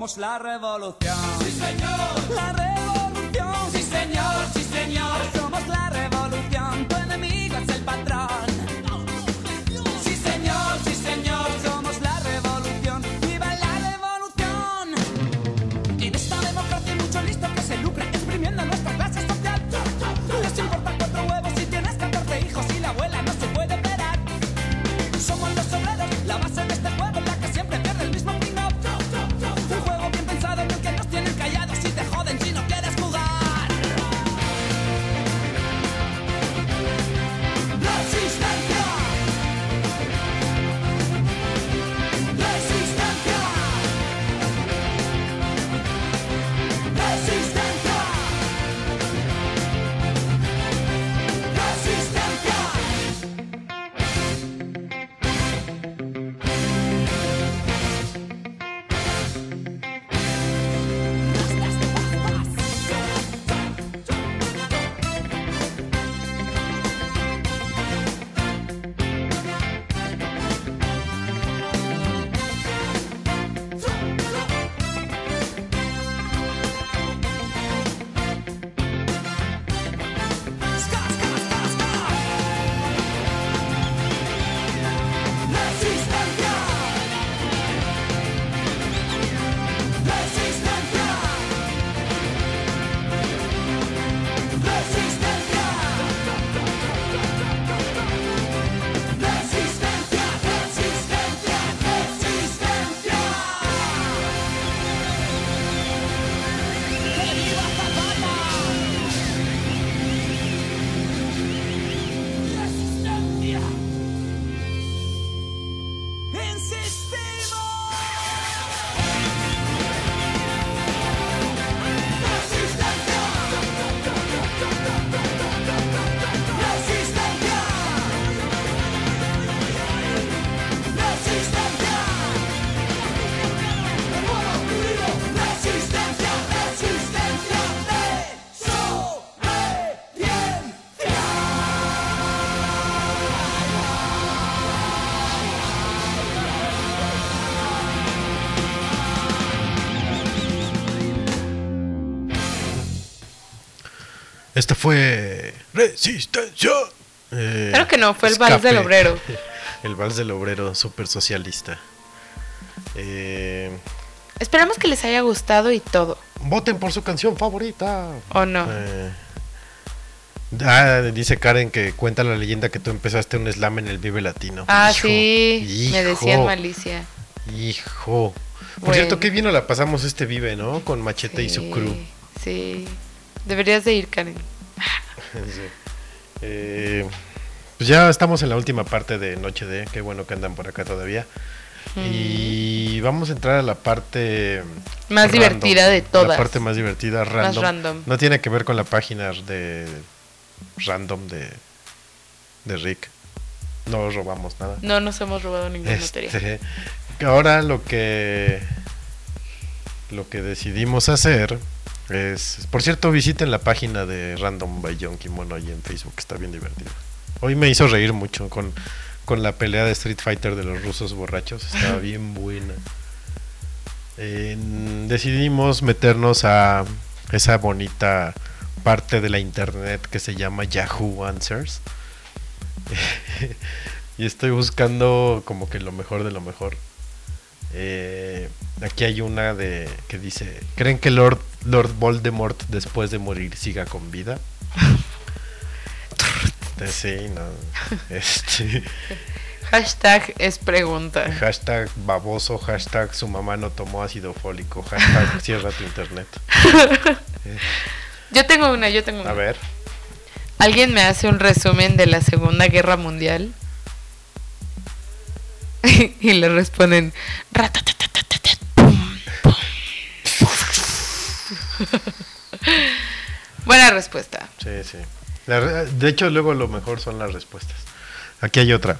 La revolución. Esta fue Resistencia. Eh, Claro que no, fue el vals del obrero. El vals del obrero, súper socialista. Eh, Esperamos que les haya gustado y todo. voten por su canción favorita. ¿O no? Eh, ah, dice Karen que cuenta la leyenda que tú empezaste un slam en el Vive Latino. ah, Hijo, sí. Me decían malicia. Hijo. Por cierto, qué bien nos la pasamos este vive, ¿no? Con Machete y su crew. Sí. Deberías de ir, Karen. Sí. Eh, pues ya estamos en la última parte de Noche de, qué bueno que andan por acá todavía. Y vamos a entrar a la parte Más divertida de La todas. parte más divertida, random. random. No tiene que ver con la página de random de, de Rick. No robamos nada. No nos hemos robado ninguna materia. Este, ahora lo que lo que decidimos hacer es, por cierto, visiten la página de Random by John Kimono ahí en Facebook, está bien divertido. Hoy me hizo reír mucho con, con la pelea de Street Fighter de los rusos borrachos, estaba bien buena. En- decidimos meternos a esa bonita parte de la internet que se llama Yahoo Answers. y estoy buscando como que lo mejor de lo mejor. Eh, aquí hay una de que dice, ¿creen que Lord, Lord Voldemort después de morir siga con vida? Eh, sí, no. Este, Hashtag es pregunta. hashtag baboso, hashtag su mamá no tomó ácido fólico, hashtag cierra tu internet. Yo tengo una, yo tengo una. A ver, ¿Alguien me hace un resumen de la Segunda Guerra Mundial? y le responden. Buena respuesta. sí, sí. De hecho, luego lo mejor son las respuestas. Aquí hay otra.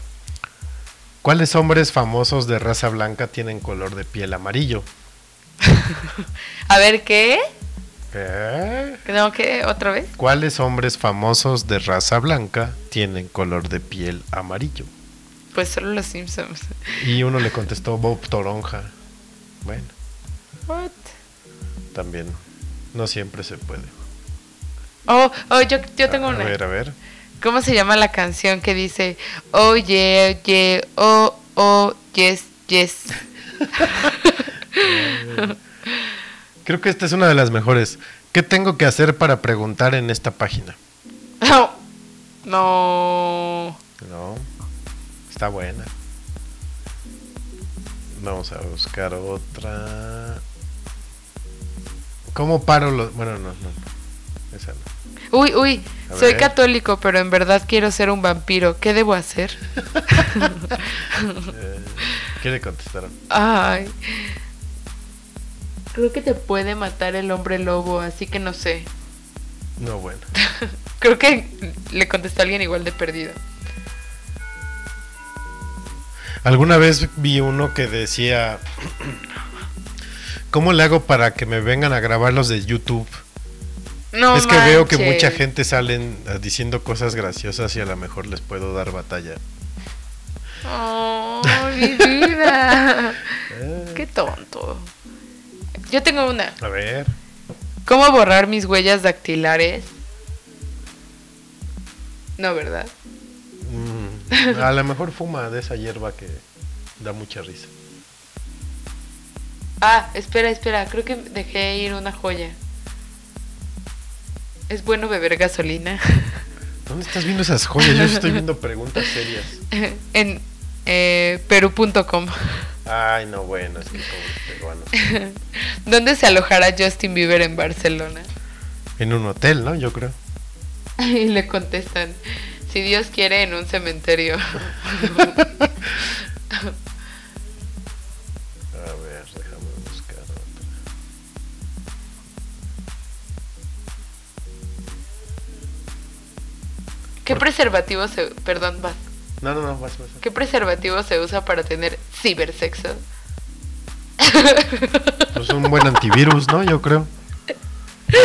¿Cuáles hombres famosos de raza blanca tienen color de piel amarillo? A ver, ¿qué? ¿Qué? ¿No, qué? ¿Otra vez? ¿Cuáles hombres famosos de raza blanca tienen color de piel amarillo? Pues solo los Simpsons. Y uno le contestó Bob Toronja. Bueno, What? también no siempre se puede. Oh, oh, yo, yo tengo a una. ver, a ver. ¿Cómo se llama la canción que dice Oh yeah, yeah, oh, oh, yes, yes? Creo que esta es una de las mejores. ¿Qué tengo que hacer para preguntar en esta página? No. No. No, está buena. Vamos a buscar otra. ¿Cómo paro los.? Bueno, no, no. Esa no. Uy, uy, A soy ver. católico, pero en verdad quiero ser un vampiro. ¿Qué debo hacer? Eh, ¿Qué le contestaron? Ay. Creo que te puede matar el hombre lobo, así que no sé. No, bueno. Creo que le contestó a alguien igual de perdido. Alguna vez vi uno que decía, ¿cómo le hago para que me vengan a grabar los de YouTube? No es que veo que mucha gente salen eh, diciendo cosas graciosas y a lo mejor les puedo dar batalla. Oh, mi vida. Eh, Qué tonto. Yo tengo una. a ver, ¿Cómo borrar mis huellas dactilares? No, ¿verdad? mm, a lo mejor fuma de esa hierba que da mucha risa. Ah, espera, espera. Creo que dejé ir una joya. ¿Es bueno beber gasolina? ¿Dónde estás viendo esas joyas? Yo estoy viendo preguntas serias. en eh, peru.com. Ay, no, bueno, es que como los peruanos. ¿Dónde se alojará Justin Bieber en Barcelona? En un hotel, ¿no? Yo creo. Y le contestan, si Dios quiere, en un cementerio. A ver, déjame buscar otra. ¿Qué preservativo se... Perdón, vas. No, no, no, vas, vas. ¿Qué preservativo se usa para tener cibersexo? Pues un buen antivirus, ¿no? Yo creo.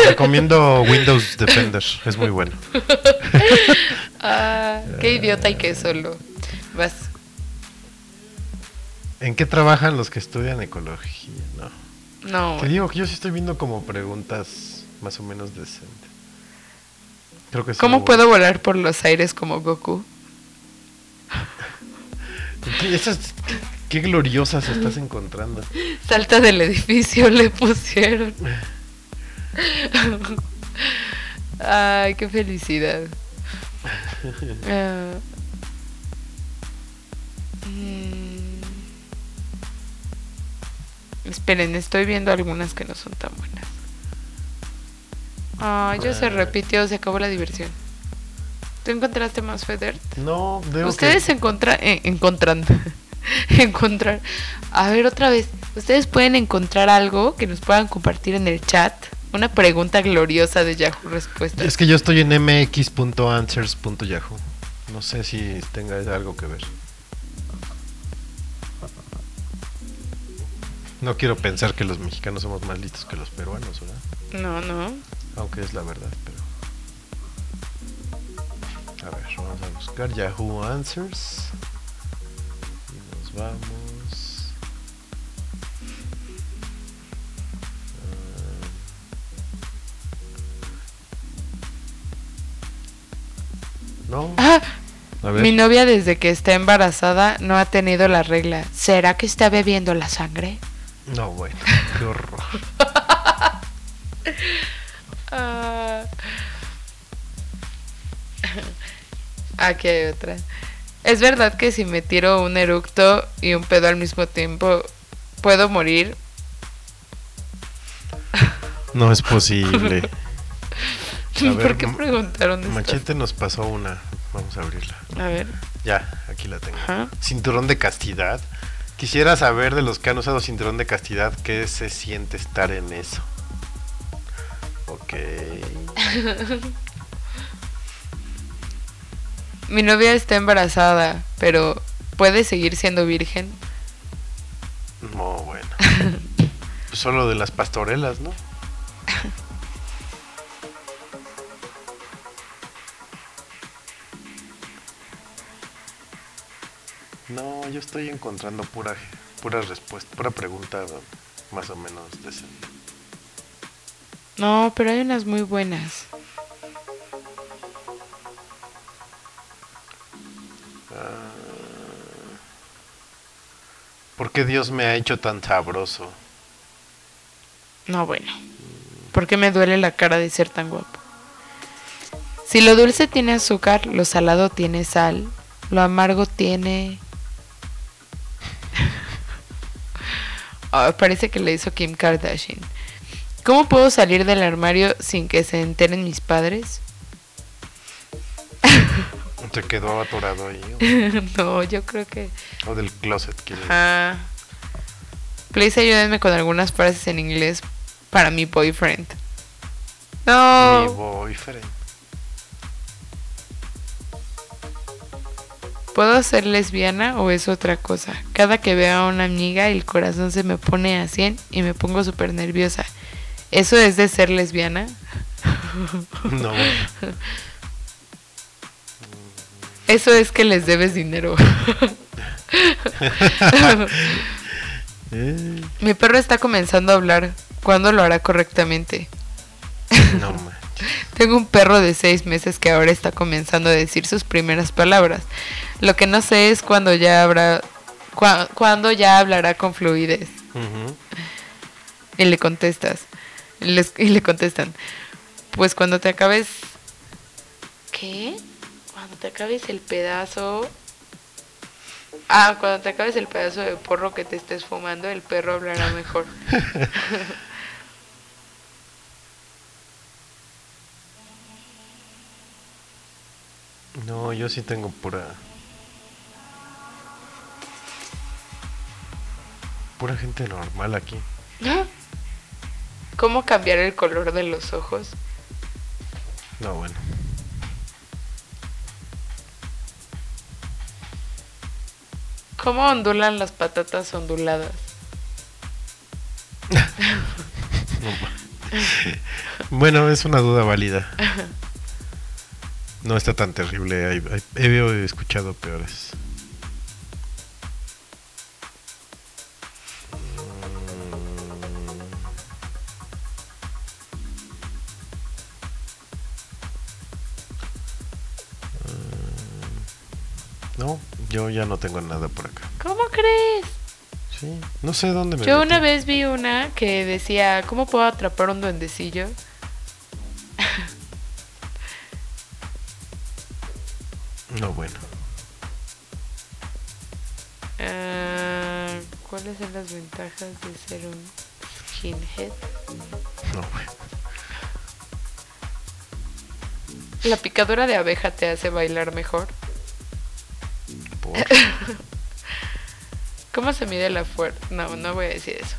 Recomiendo Windows Defender, es muy bueno. Ah, qué idiota y qué solo. Vas. ¿En qué trabajan los que estudian ecología? No. No. Te digo que yo sí estoy viendo como preguntas más o menos decentes. Creo que ¿Cómo puedo volar por los aires como Goku? ¿Qué, esas, qué gloriosas estás encontrando. Salta del edificio, le pusieron. Ay, qué felicidad. Ah. Mm. Esperen, estoy viendo algunas que no son tan buenas. Ah, ya se Eh. repitió, se acabó la diversión. ¿Tú encontraste más Feder? No, veo Ustedes que... encontran, eh, encontran, encontrar. A ver otra vez. Ustedes pueden encontrar algo que nos puedan compartir en el chat. Una pregunta gloriosa de Yahoo Respuestas. Es que yo estoy en mx.answers.yahoo. No sé si tenga algo que ver. No quiero pensar que los mexicanos somos más listos que los peruanos, ¿verdad? No, no. Aunque es la verdad, pero... A ver, vamos a buscar Yahoo Answers. Y nos vamos... No. Ah, A ver. mi novia desde que está embarazada no ha tenido la regla. ¿Será que está bebiendo la sangre? No, bueno, qué horror. Ah. Aquí hay otra. ¿Es verdad que si me tiro un eructo y un pedo al mismo tiempo, puedo morir? No es posible. A ver, ¿Por qué preguntaron esto? Machete nos pasó una. Vamos a abrirla. A ver. Ya, aquí la tengo. Ajá. Cinturón de castidad. Quisiera saber de los que han usado cinturón de castidad qué se siente estar en eso. Ok. Mi novia está embarazada, pero ¿puede seguir siendo virgen? No, bueno. Pues solo de las pastorelas, ¿no? Yo estoy encontrando pura, pura respuesta, pura pregunta más o menos decente. No, pero hay unas muy buenas. ¿Por qué Dios me ha hecho tan sabroso? No, bueno. ¿Por qué me duele la cara de ser tan guapo? Si lo dulce tiene azúcar, lo salado tiene sal, lo amargo tiene... Ah, parece que le hizo Kim Kardashian. ¿Cómo puedo salir del armario sin que se enteren mis padres? Se quedó atorado ahí. no, yo creo que... O, del closet, quiere decir. Ajá. Please ayúdenme con algunas frases en inglés para mi boyfriend. Mi No. boyfriend. ¿Puedo ser lesbiana o es otra cosa? Cada que veo a una amiga el corazón se me pone a 100 y me pongo súper nerviosa. ¿Eso es de ser lesbiana? No. Eso es que les debes dinero. Mi perro está comenzando a hablar. ¿Cuándo lo hará correctamente? no, man. Tengo un perro de seis meses que ahora está comenzando a decir sus primeras palabras. Lo que no sé es cuándo ya habrá, cuándo ya hablará con fluidez. Y le contestas. Les- y le contestan. Pues cuando te acabes. ¿Qué? Cuando te acabes el pedazo. Ah, cuando te acabes el pedazo de porro que te estés fumando, el perro hablará mejor. No, yo sí tengo pura. Pura gente normal aquí. ¿Cómo cambiar el color de los ojos? No, bueno. ¿Cómo ondulan las patatas onduladas? Bueno, es una duda válida. No está tan terrible. hay- hay- He escuchado peores. Mm, No, yo ya no tengo nada por acá. ¿Cómo crees? Sí, no sé dónde me Yo metí. una vez vi una que decía, ¿cómo puedo atrapar un duendecillo? No, bueno. Ah, ¿Cuáles son las ventajas de ser un skinhead? No, güey. ¿La picadura de abeja te hace bailar mejor? Por- ¿Cómo se mide la fuerza? No, no voy a decir eso.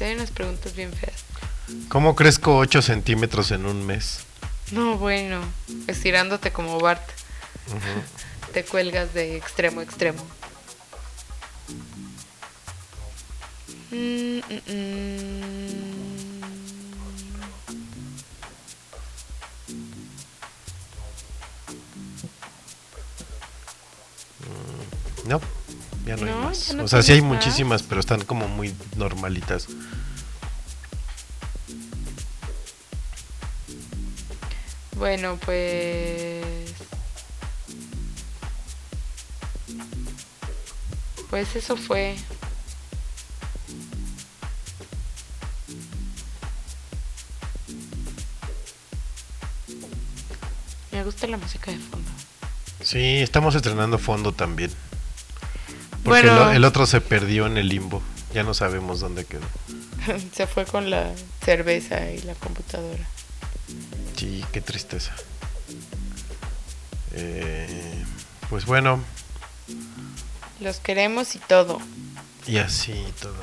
Hay unas preguntas bien feas. ¿Cómo crezco 8 centímetros en un mes? No, bueno, estirándote como Bart. Te cuelgas de extremo a extremo. Mm, mm, mm. No, ya no, hay más. no o sea, sí hay más. muchísimas, pero están como muy normalitas. Bueno, pues. Pues eso fue. Me gusta la música de fondo. Sí, estamos estrenando fondo también. Porque Bueno. el, el otro se perdió en el limbo. Ya no sabemos dónde quedó. Se fue con la cerveza y la computadora. Sí, qué tristeza. Eh, pues bueno, Los queremos y todo. y así todo.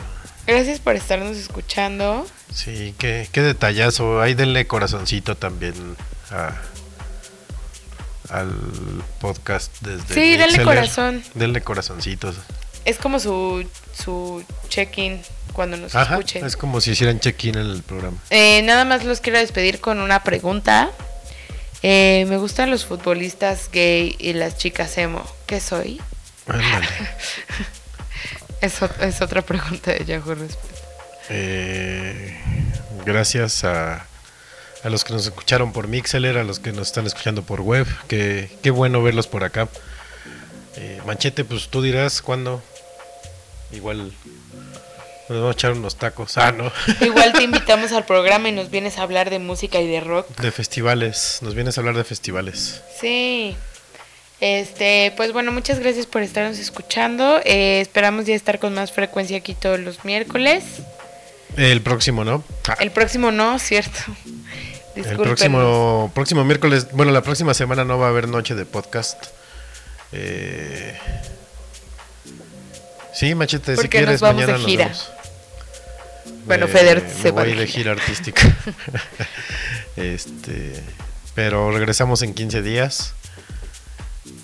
Gracias por estarnos escuchando. Sí, qué, qué detallazo. Ahí denle corazoncito también a- al podcast desde Sí, denle corazón. Denle corazoncitos. Es como su, su check-in cuando nos Ajá, escuchen. es como si hicieran check-in en el programa. Eh, nada más los quiero despedir con una pregunta. Eh, me gustan los futbolistas gay y las chicas emo. ¿Qué soy? Ándale. Es otra pregunta de Yahoo Respuesta. Eh, gracias a, a los que nos escucharon por Mixeler, a los que nos están escuchando por web. Que, qué bueno verlos por acá. Eh, Manchete, pues tú dirás cuándo. Igual nos vamos a echar unos tacos. Ah, no. Igual te invitamos al programa y nos vienes a hablar de música y de rock. De festivales. Nos vienes a hablar de festivales. Sí. Este, pues bueno, muchas gracias por estarnos escuchando. Eh, esperamos ya estar con más frecuencia aquí todos los miércoles. El próximo, ¿no? Ah, El próximo no, ¿cierto? El próximo, próximo miércoles. Bueno, la próxima semana no va a haber noche de podcast. Eh, sí, Machete, si Porque nos quieres, vamos de mañana nos gira. vemos. Bueno, Eh, Feder me se va voy de de gira artística. este, pero regresamos en 15 días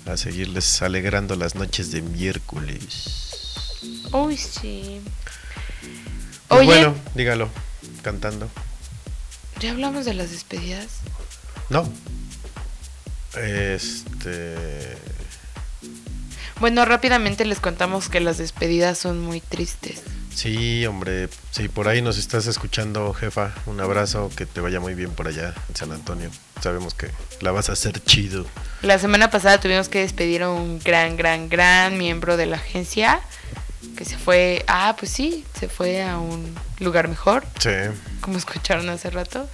a seguirles alegrando las noches de miércoles. Uy, sí. Pues Oye, bueno, dígalo, cantando. ¿Ya hablamos de las despedidas? No. Este, Bueno, rápidamente les contamos que las despedidas son muy tristes. sí, hombre, si por ahí nos estás escuchando, jefa, un abrazo, que te vaya muy bien por allá en San Antonio. Sabemos que la vas a hacer chido. La semana pasada tuvimos que despedir a un gran, gran, gran miembro de la agencia que se fue, ah, pues sí, se fue a un lugar mejor, Sí. como escucharon hace rato.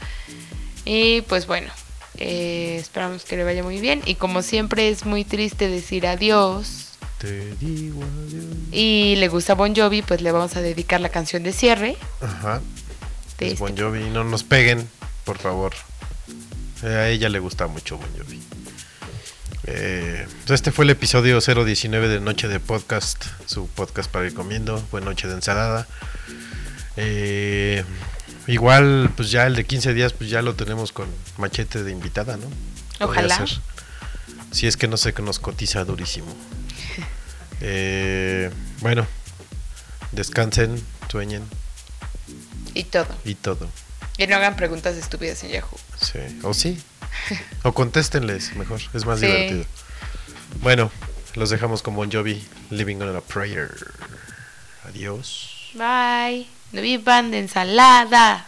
Y pues bueno, eh, esperamos que le vaya muy bien. Y como siempre es muy triste decir adiós Te digo adiós. y le gusta Bon Jovi, pues le vamos a dedicar la canción de cierre. Ajá. De Es este- Bon Jovi, no nos peguen, por favor. Eh, A ella le gusta mucho Bon Jovi. Eh, este fue el episodio 019 de Noche de Podcast, su podcast para ir comiendo. Buena noche de ensalada. Eh, igual, pues ya el de 15 días, pues ya lo tenemos con machete de invitada, ¿no? Ojalá. Si es que no sé que nos cotiza durísimo. Eh, bueno, descansen, sueñen Y todo. y todo. Y no hagan preguntas estúpidas en Yahoo. Sí. O sí. O contéstenles mejor. Es más Sí. divertido. Bueno, los dejamos con Bon Jovi. Living on a Prayer. Adiós. Bye. No vivan de ensalada.